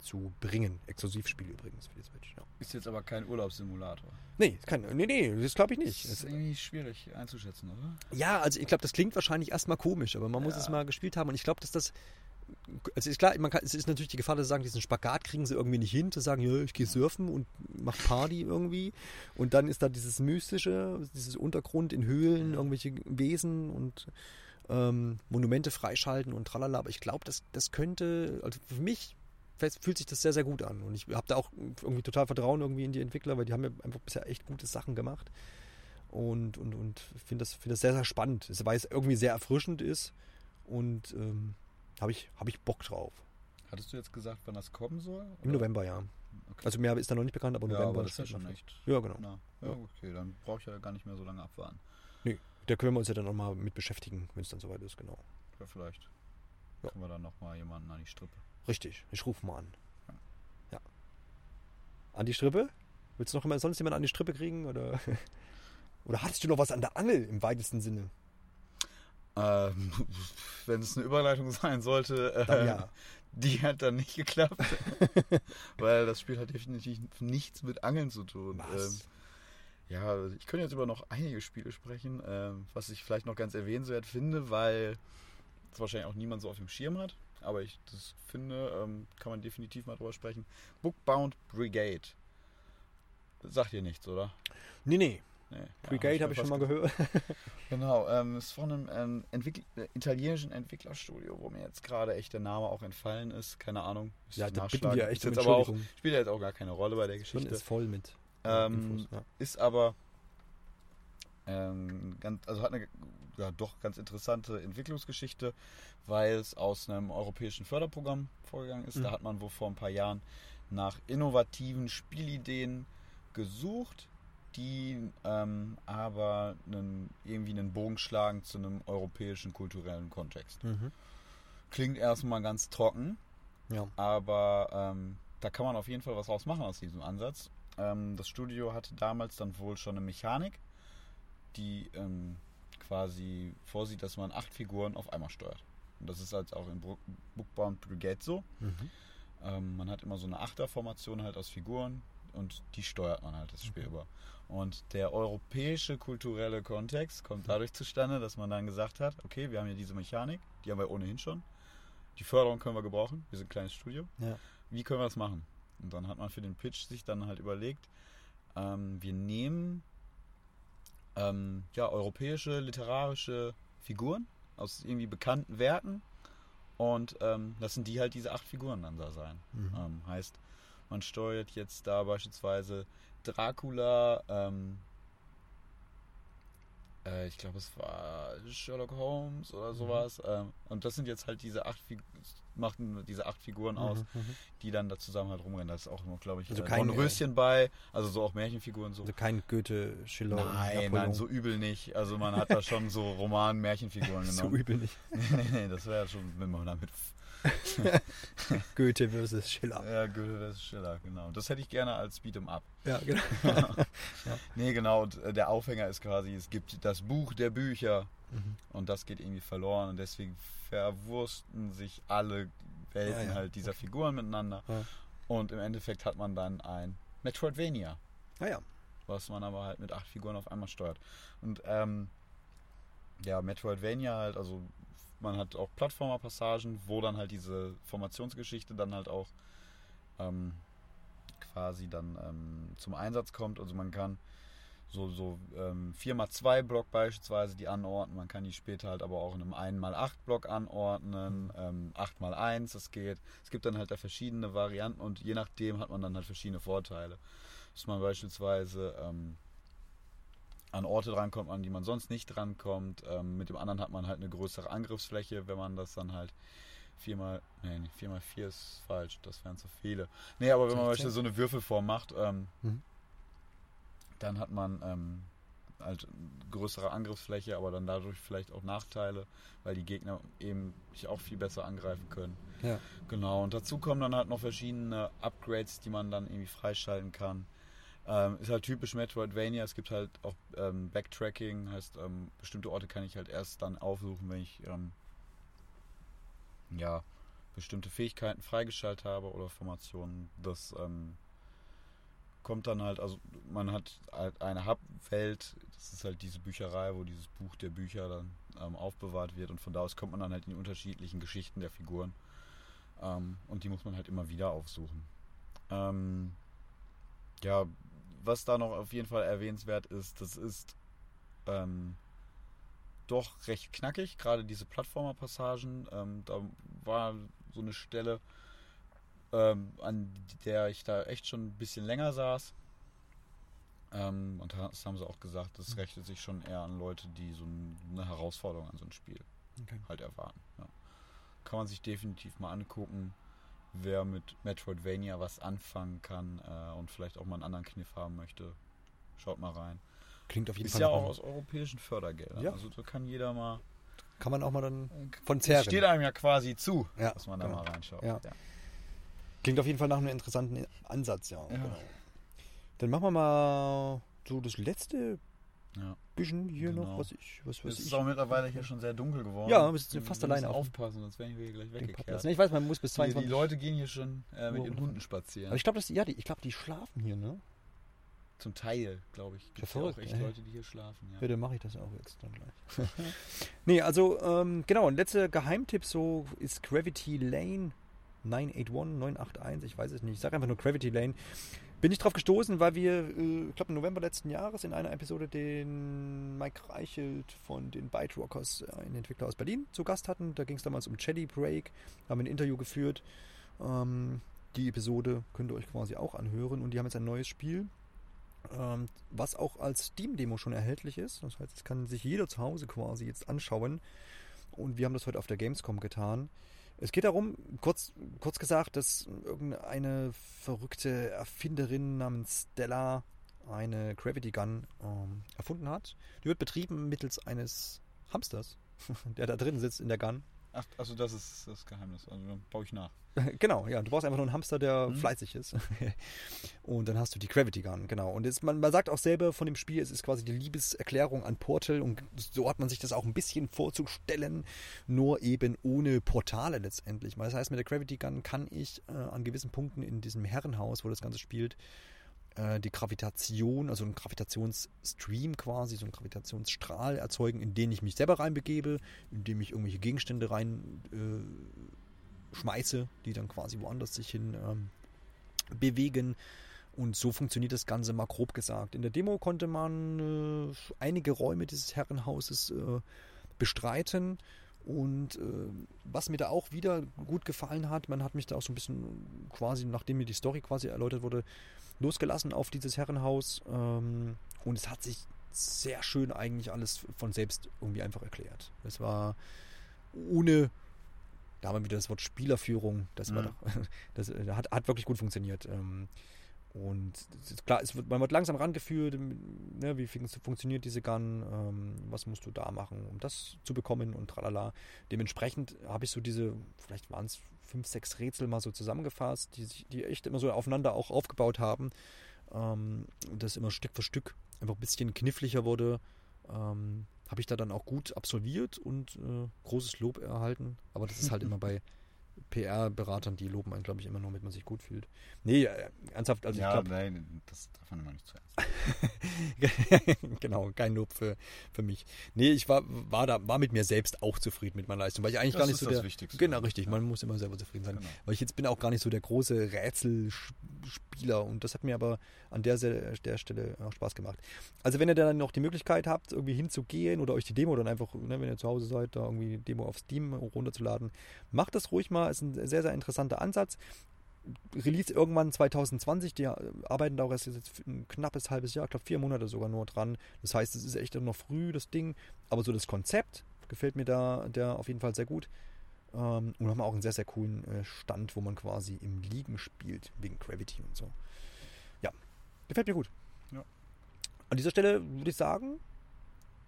zu bringen. Exklusivspiel übrigens für die Switch. Ja. Ist jetzt aber kein Urlaubssimulator. Nee, kein, nee, nee, das glaube ich nicht. Das ist irgendwie schwierig einzuschätzen, oder? ja, also ich glaube, das klingt wahrscheinlich erstmal komisch, aber man muss Ja. es mal gespielt haben und ich glaube, dass das. Also ist klar, man kann, es ist natürlich die Gefahr, dass sie sagen, diesen Spagat kriegen sie irgendwie nicht hin, zu sagen, ja, ich gehe surfen und mach Party irgendwie. Und dann ist da dieses Mystische, dieses Untergrund in Höhlen, irgendwelche Wesen und ähm, Monumente freischalten und tralala. Aber ich glaube, das, das könnte, also für mich fühlt sich das sehr, sehr gut an. Und ich habe da auch irgendwie total Vertrauen irgendwie in die Entwickler, weil die haben ja einfach bisher echt gute Sachen gemacht. Und, und, und finde das, find das sehr, sehr spannend, weil es irgendwie sehr erfrischend ist. Und ähm, habe ich, hab ich Bock drauf. Hattest du jetzt gesagt, wann das kommen soll? Im Oder? November, ja. Okay. Also mehr ist da noch nicht bekannt, aber ja, November aber das ist ja schon echt. Ja, genau. Na, ja, Ja. okay, dann brauche ich ja gar nicht mehr so lange abwarten. Nee, da können wir uns ja dann nochmal mit beschäftigen, wenn es dann soweit ist, genau. Ja, vielleicht Ja. können wir dann nochmal jemanden an die Strippe. Richtig, ich rufe mal an. Ja. Ja. An die Strippe? Willst du noch immer sonst jemanden an die Strippe kriegen? Oder, oder hattest du noch was an der Angel im weitesten Sinne? Ähm, wenn es eine Überleitung sein sollte, äh, ja. die hat dann nicht geklappt. weil das Spiel hat definitiv nichts mit Angeln zu tun. Ähm, ja, ich könnte jetzt über noch einige Spiele sprechen, ähm, was ich vielleicht noch ganz erwähnenswert finde, weil das wahrscheinlich auch niemand so auf dem Schirm hat. Aber ich das finde, ähm, kann man definitiv mal drüber sprechen. Bookbound Brigade. Sagt ihr nichts, oder? Nee, nee. Nee. Ja, Brigade mir habe ich schon fast mal gehört. Genau, ähm, ist von einem ähm, Entwickl äh, italienischen Entwicklerstudio, wo mir jetzt gerade echt der Name auch entfallen ist. Keine Ahnung. Ja, ich da bitten wir echt um jetzt aber auch. Spielt ja jetzt auch gar keine Rolle bei der Schon Geschichte. ist voll mit Ähm, Infos. Ja. ist aber ähm, ganz, also hat eine ja, doch ganz interessante Entwicklungsgeschichte, weil es aus einem europäischen Förderprogramm vorgegangen ist. Mhm. Da hat man wohl vor ein paar Jahren nach innovativen Spielideen gesucht, die ähm, aber einen, irgendwie einen Bogen schlagen zu einem europäischen kulturellen Kontext. Mhm. Klingt erstmal ganz trocken, ja. aber ähm, da kann man auf jeden Fall was draus machen aus diesem Ansatz. Ähm, das Studio hatte damals dann wohl schon eine Mechanik, die ähm, quasi vorsieht, dass man acht Figuren auf einmal steuert. Und das ist halt auch in Bro- Bookbound Brigade so. Mhm. Ähm, man hat immer so eine Achterformation halt aus Figuren und die steuert man halt das Spiel über. Und der europäische kulturelle Kontext kommt dadurch zustande, dass man dann gesagt hat, okay, wir haben hier diese Mechanik, die haben wir ohnehin schon. die Förderung können wir gebrauchen, wir sind ein kleines Studio. Ja. Wie können wir das machen? Und dann hat man für den Pitch sich dann halt überlegt, ähm, wir nehmen ähm, ja, europäische literarische Figuren aus irgendwie bekannten Werken und ähm, lassen die halt diese acht Figuren dann da sein. Mhm. Ähm, heißt, man steuert jetzt da beispielsweise Dracula, ähm, äh, ich glaube es war Sherlock Holmes oder sowas. Ähm, und das sind jetzt halt diese acht Figuren, machten diese acht Figuren aus, Mhm, mhm. die dann da zusammen halt rumrennen. Da ist auch glaube ich, Also äh, kein, Dornröschen bei, also so auch Märchenfiguren so. Also kein Goethe, Schiller, Nein, nein, so übel nicht. Also man hat da schon so Roman-Märchenfiguren so genommen. übel nicht. nee, nee, nee, das wäre schon, wenn man damit. Goethe versus Schiller. Ja, Goethe vs. Schiller, genau. Das hätte ich gerne als Beat'em Up. Ja, genau. Nee, genau, und äh, der Aufhänger ist quasi, es gibt das Buch der Bücher Mhm. und das geht irgendwie verloren und deswegen verwursten sich alle Welten Ja, ja. halt dieser Figuren miteinander. Ja. Und im Endeffekt hat man dann ein Metroidvania. Naja, was man aber halt mit acht Figuren auf einmal steuert. Und ähm, ja, Metroidvania halt, also man hat auch Plattformer-Passagen, wo dann halt diese Formationsgeschichte dann halt auch ähm, quasi dann ähm, zum Einsatz kommt. Also man kann so, so ähm, 4x2 Block beispielsweise die anordnen, man kann die später halt aber auch in einem 1x8 Block anordnen, ähm, 8x1, das geht. Es gibt dann halt da verschiedene Varianten und je nachdem hat man dann halt verschiedene Vorteile dass man beispielsweise ähm, an Orte drankommt, an die man sonst nicht drankommt. Ähm, mit dem anderen hat man halt eine größere Angriffsfläche, wenn man das dann halt viermal, nee, nicht viermal vier ist falsch, das wären zu viele. Nee, aber wenn man 16. beispielsweise so eine Würfelform macht, ähm, Mhm. dann hat man ähm, halt größere Angriffsfläche, aber dann dadurch vielleicht auch Nachteile, weil die Gegner eben sich auch viel besser angreifen können. ja. Genau, und dazu kommen dann halt noch verschiedene Upgrades, die man dann irgendwie freischalten kann. Ähm, ist halt typisch Metroidvania, es gibt halt auch ähm, Backtracking, heißt ähm, bestimmte Orte kann ich halt erst dann aufsuchen, wenn ich ähm, ja, bestimmte Fähigkeiten freigeschaltet habe oder Formationen. Das ähm, kommt dann halt, also man hat halt eine Hub-Welt, das ist halt diese Bücherei, wo dieses Buch der Bücher dann ähm, aufbewahrt wird und von da aus kommt man dann halt in die unterschiedlichen Geschichten der Figuren. Und die muss man halt immer wieder aufsuchen. Ähm, ja, was da noch auf jeden Fall erwähnenswert ist, das ist ähm, doch recht knackig, gerade diese Plattformer-Passagen. Ähm, da war so eine Stelle, ähm, an der ich da echt schon ein bisschen länger saß. Ähm, und das haben sie auch gesagt, das richtet sich schon eher an Leute, die so ein- eine Herausforderung an so ein Spiel Okay. halt erwarten. Ja. Kann man sich definitiv mal angucken, wer mit Metroidvania was anfangen kann äh, und vielleicht auch mal einen anderen Kniff haben möchte. Schaut mal rein. Klingt auf jeden Ist Fall ja nach auch aus europäischen Fördergeldern. Ja. Also da kann jeder mal. Kann man auch mal dann von Es zehren. steht einem ja quasi zu, Ja, dass man da genau. mal reinschaut. Ja. Klingt auf jeden Fall nach einem interessanten Ansatz, ja. Ja. Genau. Dann machen wir mal so das letzte Ja. bisschen hier Genau. noch, was ich, was Es weiß ist ich. auch mittlerweile hier schon sehr dunkel geworden. Ja, wir sitzen fast müssen alleine auf- aufpassen, sonst werden wir hier gleich weggekehrt. Ich weiß, man muss bis Die, 22 die Leute gehen hier schon äh, mit ihren. Hunden spazieren. Aber ich glaube, ja, die, ich glaube, die schlafen hier, ne? Zum Teil, glaube ich. Gibt ja verrückt, auch echt ey. Leute, die hier schlafen. Ja. Ja, dann mache ich das auch jetzt dann gleich. nee, also, ähm, genau, ein letzter Geheimtipp so ist Gravity Lane 981, 981, ich weiß es nicht. Ich sage einfach nur Gravity Lane. Bin ich drauf gestoßen, weil wir, äh, ich glaube, im November letzten Jahres in einer Episode den Mike Reichelt von den Byte Rockers, äh, einen Entwickler aus Berlin, zu Gast hatten. Da ging es damals um Chatty Break, haben ein Interview geführt. Ähm, die Episode könnt ihr euch quasi auch anhören und die haben jetzt ein neues Spiel, ähm, was auch als Steam-Demo schon erhältlich ist. Das heißt, es kann sich jeder zu Hause quasi jetzt anschauen. Und wir haben das heute auf der Gamescom getan. Es geht darum, kurz, kurz gesagt, dass irgendeine verrückte Erfinderin namens Stella eine Gravity Gun ähm, erfunden hat. Die wird betrieben mittels eines Hamsters, der da drin sitzt in der Gun. Ach, also das ist das Geheimnis. Also dann baue ich nach. Genau, ja. Du brauchst einfach nur einen Hamster, der Mhm. fleißig ist. und dann hast du die Gravity Gun, genau. Und es, man, man sagt auch selber von dem Spiel, es ist quasi die Liebeserklärung an Portal und so hat man sich das auch ein bisschen vorzustellen, nur eben ohne Portale letztendlich. Das heißt, mit der Gravity Gun kann ich äh, an gewissen Punkten in diesem Herrenhaus, wo das Ganze spielt, äh, die Gravitation, also einen Gravitationsstream quasi, so einen Gravitationsstrahl erzeugen, in den ich mich selber reinbegebe, in dem ich irgendwelche Gegenstände rein äh, schmeiße, die dann quasi woanders sich hin ähm, bewegen. Und so funktioniert das Ganze mal grob gesagt. In der Demo konnte man äh, einige Räume dieses Herrenhauses äh, bestreiten. Und äh, was mir da auch wieder gut gefallen hat, man hat mich da auch so ein bisschen quasi, nachdem mir die Story quasi erläutert wurde, losgelassen auf dieses Herrenhaus. Ähm, und es hat sich sehr schön eigentlich alles von selbst irgendwie einfach erklärt. Es war ohne, da haben wir wieder das Wort Spielerführung, das, mhm. war doch, das hat, hat wirklich gut funktioniert. Ähm, und klar, es wird, man wird langsam rangeführt, ne, wie funktioniert diese Gun, ähm, was musst du da machen, um das zu bekommen und tralala. Dementsprechend habe ich so diese, vielleicht waren es fünf, sechs Rätsel mal so zusammengefasst, die, sich, die echt immer so aufeinander auch aufgebaut haben. Ähm, das immer Stück für Stück einfach ein bisschen kniffliger wurde. Ähm, habe ich da dann auch gut absolviert und äh, großes Lob erhalten. Aber das ist halt immer bei PR-Beratern, die loben einen, glaube ich, immer nur, damit man sich gut fühlt. Nee, äh, ernsthaft, also ja, ich glaube. Nein, das darf man immer nicht zu ernst. genau, kein Lob für, für mich. Nee, ich war, war da, war mit mir selbst auch zufrieden mit meiner Leistung, weil ich eigentlich das gar nicht ist so das der. Wichtigste. Genau, richtig. Ja. Man muss immer selber zufrieden sein. Genau. Weil ich jetzt bin auch gar nicht so der große Rätselspieler und das hat mir aber an der, der Stelle auch Spaß gemacht. Also wenn ihr dann noch die Möglichkeit habt, irgendwie hinzugehen oder euch die Demo dann einfach, ne, wenn ihr zu Hause seid, da irgendwie die Demo auf Steam runterzuladen, macht das ruhig mal. Ist ein sehr, sehr interessanter Ansatz. Release irgendwann 2020, die arbeiten da auch erst jetzt ein knappes halbes Jahr, ich glaube vier Monate sogar nur dran. Das heißt, es ist echt noch früh, das Ding. Aber so das Konzept gefällt mir da der auf jeden Fall sehr gut. Ähm, und haben auch einen sehr, sehr coolen äh, Stand, wo man quasi im Liegen spielt, wegen Gravity und so. Ja, gefällt mir gut. Ja. An dieser Stelle würde ich sagen,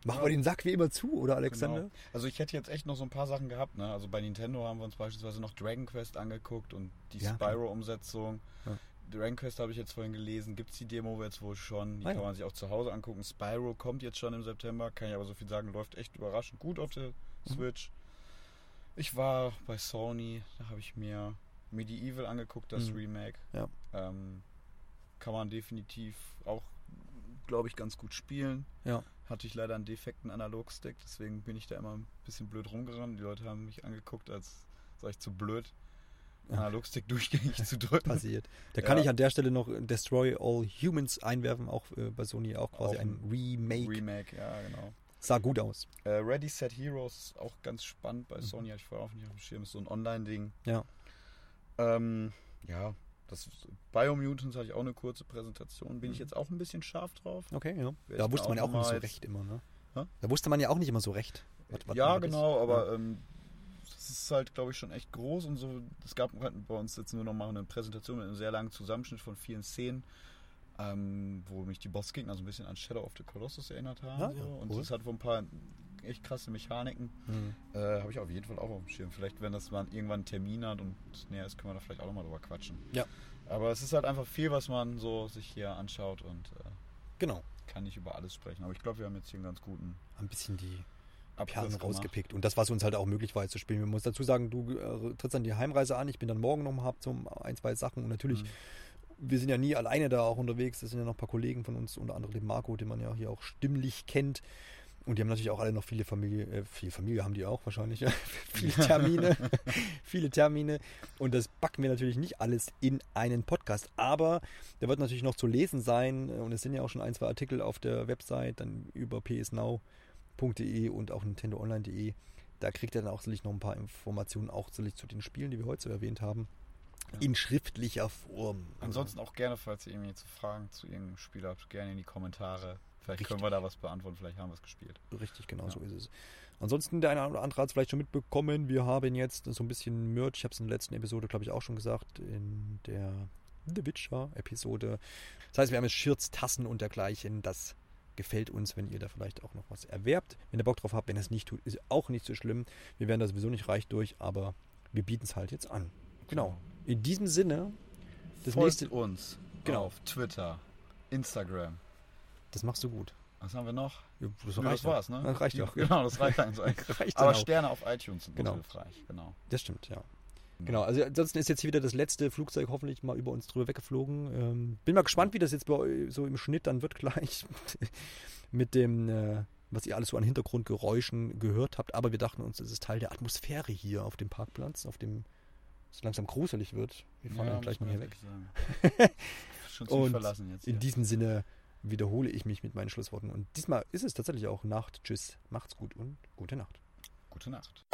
machen Ja. wir den Sack wie immer zu, oder Alexander? Genau. Also ich hätte jetzt echt noch so ein paar Sachen gehabt. Ne? Also bei Nintendo haben wir uns beispielsweise noch Dragon Quest angeguckt und die Ja, Spyro-Umsetzung. Ja. Dragon Quest habe ich jetzt vorhin gelesen, gibt es die Demo jetzt wohl schon. Die Ah, ja. kann man sich auch zu Hause angucken. Spyro kommt jetzt schon im September, kann ich aber so viel sagen, läuft echt überraschend gut auf der Mhm. Switch. Ich war bei Sony, da habe ich mir Medieval angeguckt, das Mhm. Remake. Ja. Ähm, kann man definitiv auch, glaube ich, ganz gut spielen. Ja. Hatte ich leider einen defekten Analogstick, deswegen bin ich da immer ein bisschen blöd rumgerannt. Die Leute haben mich angeguckt, als sei ich zu blöd, Ja. Analogstick durchgängig zu drücken. passiert. Da Ja. kann ich an der Stelle noch Destroy All Humans einwerfen, auch äh, bei Sony auch quasi Auch ein Remake. Remake, ja, genau. Sah gut aus. Äh, Ready Set Heroes ist auch ganz spannend bei Mhm. Sony, hatte ich vorher auch nicht auf dem Schirm, ist so ein Online-Ding. Ja. Ähm, ja, das Biomutants hatte ich auch eine kurze Präsentation. Bin ich Mhm. jetzt auch ein bisschen scharf drauf. Okay, ja. Wer Da wusste man ja auch nicht so recht immer, ne? Hä? Da wusste man ja auch nicht immer so recht. was- was ja, genau, ist. aber ähm, das ist halt, glaube ich, schon echt groß und so. Es gab bei uns jetzt nur noch mal eine Präsentation mit einem sehr langen Zusammenschnitt von vielen Szenen, ähm, wo mich die Bossgegner so ein bisschen an Shadow of the Colossus erinnert haben. Ah, so. ja, Und cool. es hat wohl ein paar echt krasse Mechaniken. Hm. Äh, Habe ich auf jeden Fall auch auf dem Schirm. Vielleicht, wenn das mal irgendwann einen Termin hat und näher ist, können wir da vielleicht auch nochmal drüber quatschen. Ja. Aber es ist halt einfach viel, was man so sich hier anschaut und äh, Genau. kann nicht über alles sprechen. Aber ich glaube, wir haben jetzt hier einen ganz guten Ein bisschen die Perlen rausgepickt. Und das, was uns halt auch möglich war, jetzt zu spielen. Man muss dazu sagen, du äh, trittst dann die Heimreise an. Ich bin dann morgen nochmal, hab so ein, zwei Sachen. Und natürlich, Mhm. wir sind ja nie alleine da auch unterwegs. Das sind ja noch ein paar Kollegen von uns, unter anderem den Marco, den man ja hier auch stimmlich kennt. Und die haben natürlich auch alle noch viele Familie, äh, viel Familie haben die auch wahrscheinlich, ja. viele Termine, viele Termine. Und das backen wir natürlich nicht alles in einen Podcast. Aber der wird natürlich noch zu lesen sein. Und es sind ja auch schon ein, zwei Artikel auf der Website, dann über psnow.de und auch nintendoonline.de. Da kriegt ihr dann auch sicherlich noch ein paar Informationen auch sicherlich zu den Spielen, die wir heute so erwähnt haben. In schriftlicher Form. Ansonsten auch gerne, falls ihr irgendwie zu Fragen zu irgendeinem Spiel habt, gerne in die Kommentare. Vielleicht Richtig. können wir da was beantworten, vielleicht haben wir es gespielt. Richtig, genau Ja. so ist es. Ansonsten, der eine oder andere hat es vielleicht schon mitbekommen. Wir haben jetzt so ein bisschen Merch. Ich habe es in der letzten Episode, glaube ich, auch schon gesagt. In der The Witcher-Episode. Das heißt, wir haben jetzt Shirts, Tassen und dergleichen. Das gefällt uns, wenn ihr da vielleicht auch noch was erwerbt. Wenn ihr Bock drauf habt, wenn ihr es nicht tut, ist auch nicht so schlimm. Wir werden da sowieso nicht reich durch, aber wir bieten es halt jetzt an. Genau. In diesem Sinne, das Folgt nächste. uns Genau. auf Twitter, Instagram. Das machst du gut. Was haben wir noch? Ja, Das, Nö, das war's, ne? Das reicht doch. Genau, das reicht eigentlich. Reicht Aber. Sterne auf iTunes sind Genau. hilfreich. Genau. Das stimmt, ja. Genau, also ansonsten ist jetzt hier wieder das letzte Flugzeug hoffentlich mal über uns drüber weggeflogen. Ähm, bin mal gespannt, wie das jetzt bei so im Schnitt dann wird gleich mit dem, äh, was ihr alles so an Hintergrundgeräuschen gehört habt. Aber wir dachten uns, das ist Teil der Atmosphäre hier auf dem Parkplatz, auf dem es langsam gruselig wird. Wir fahren ja, dann gleich mal hier weg. Schon zu verlassen jetzt. Hier. In diesem Sinne wiederhole ich mich mit meinen Schlussworten. Und diesmal ist es tatsächlich auch Nacht. Tschüss, macht's gut und gute Nacht. Gute Nacht.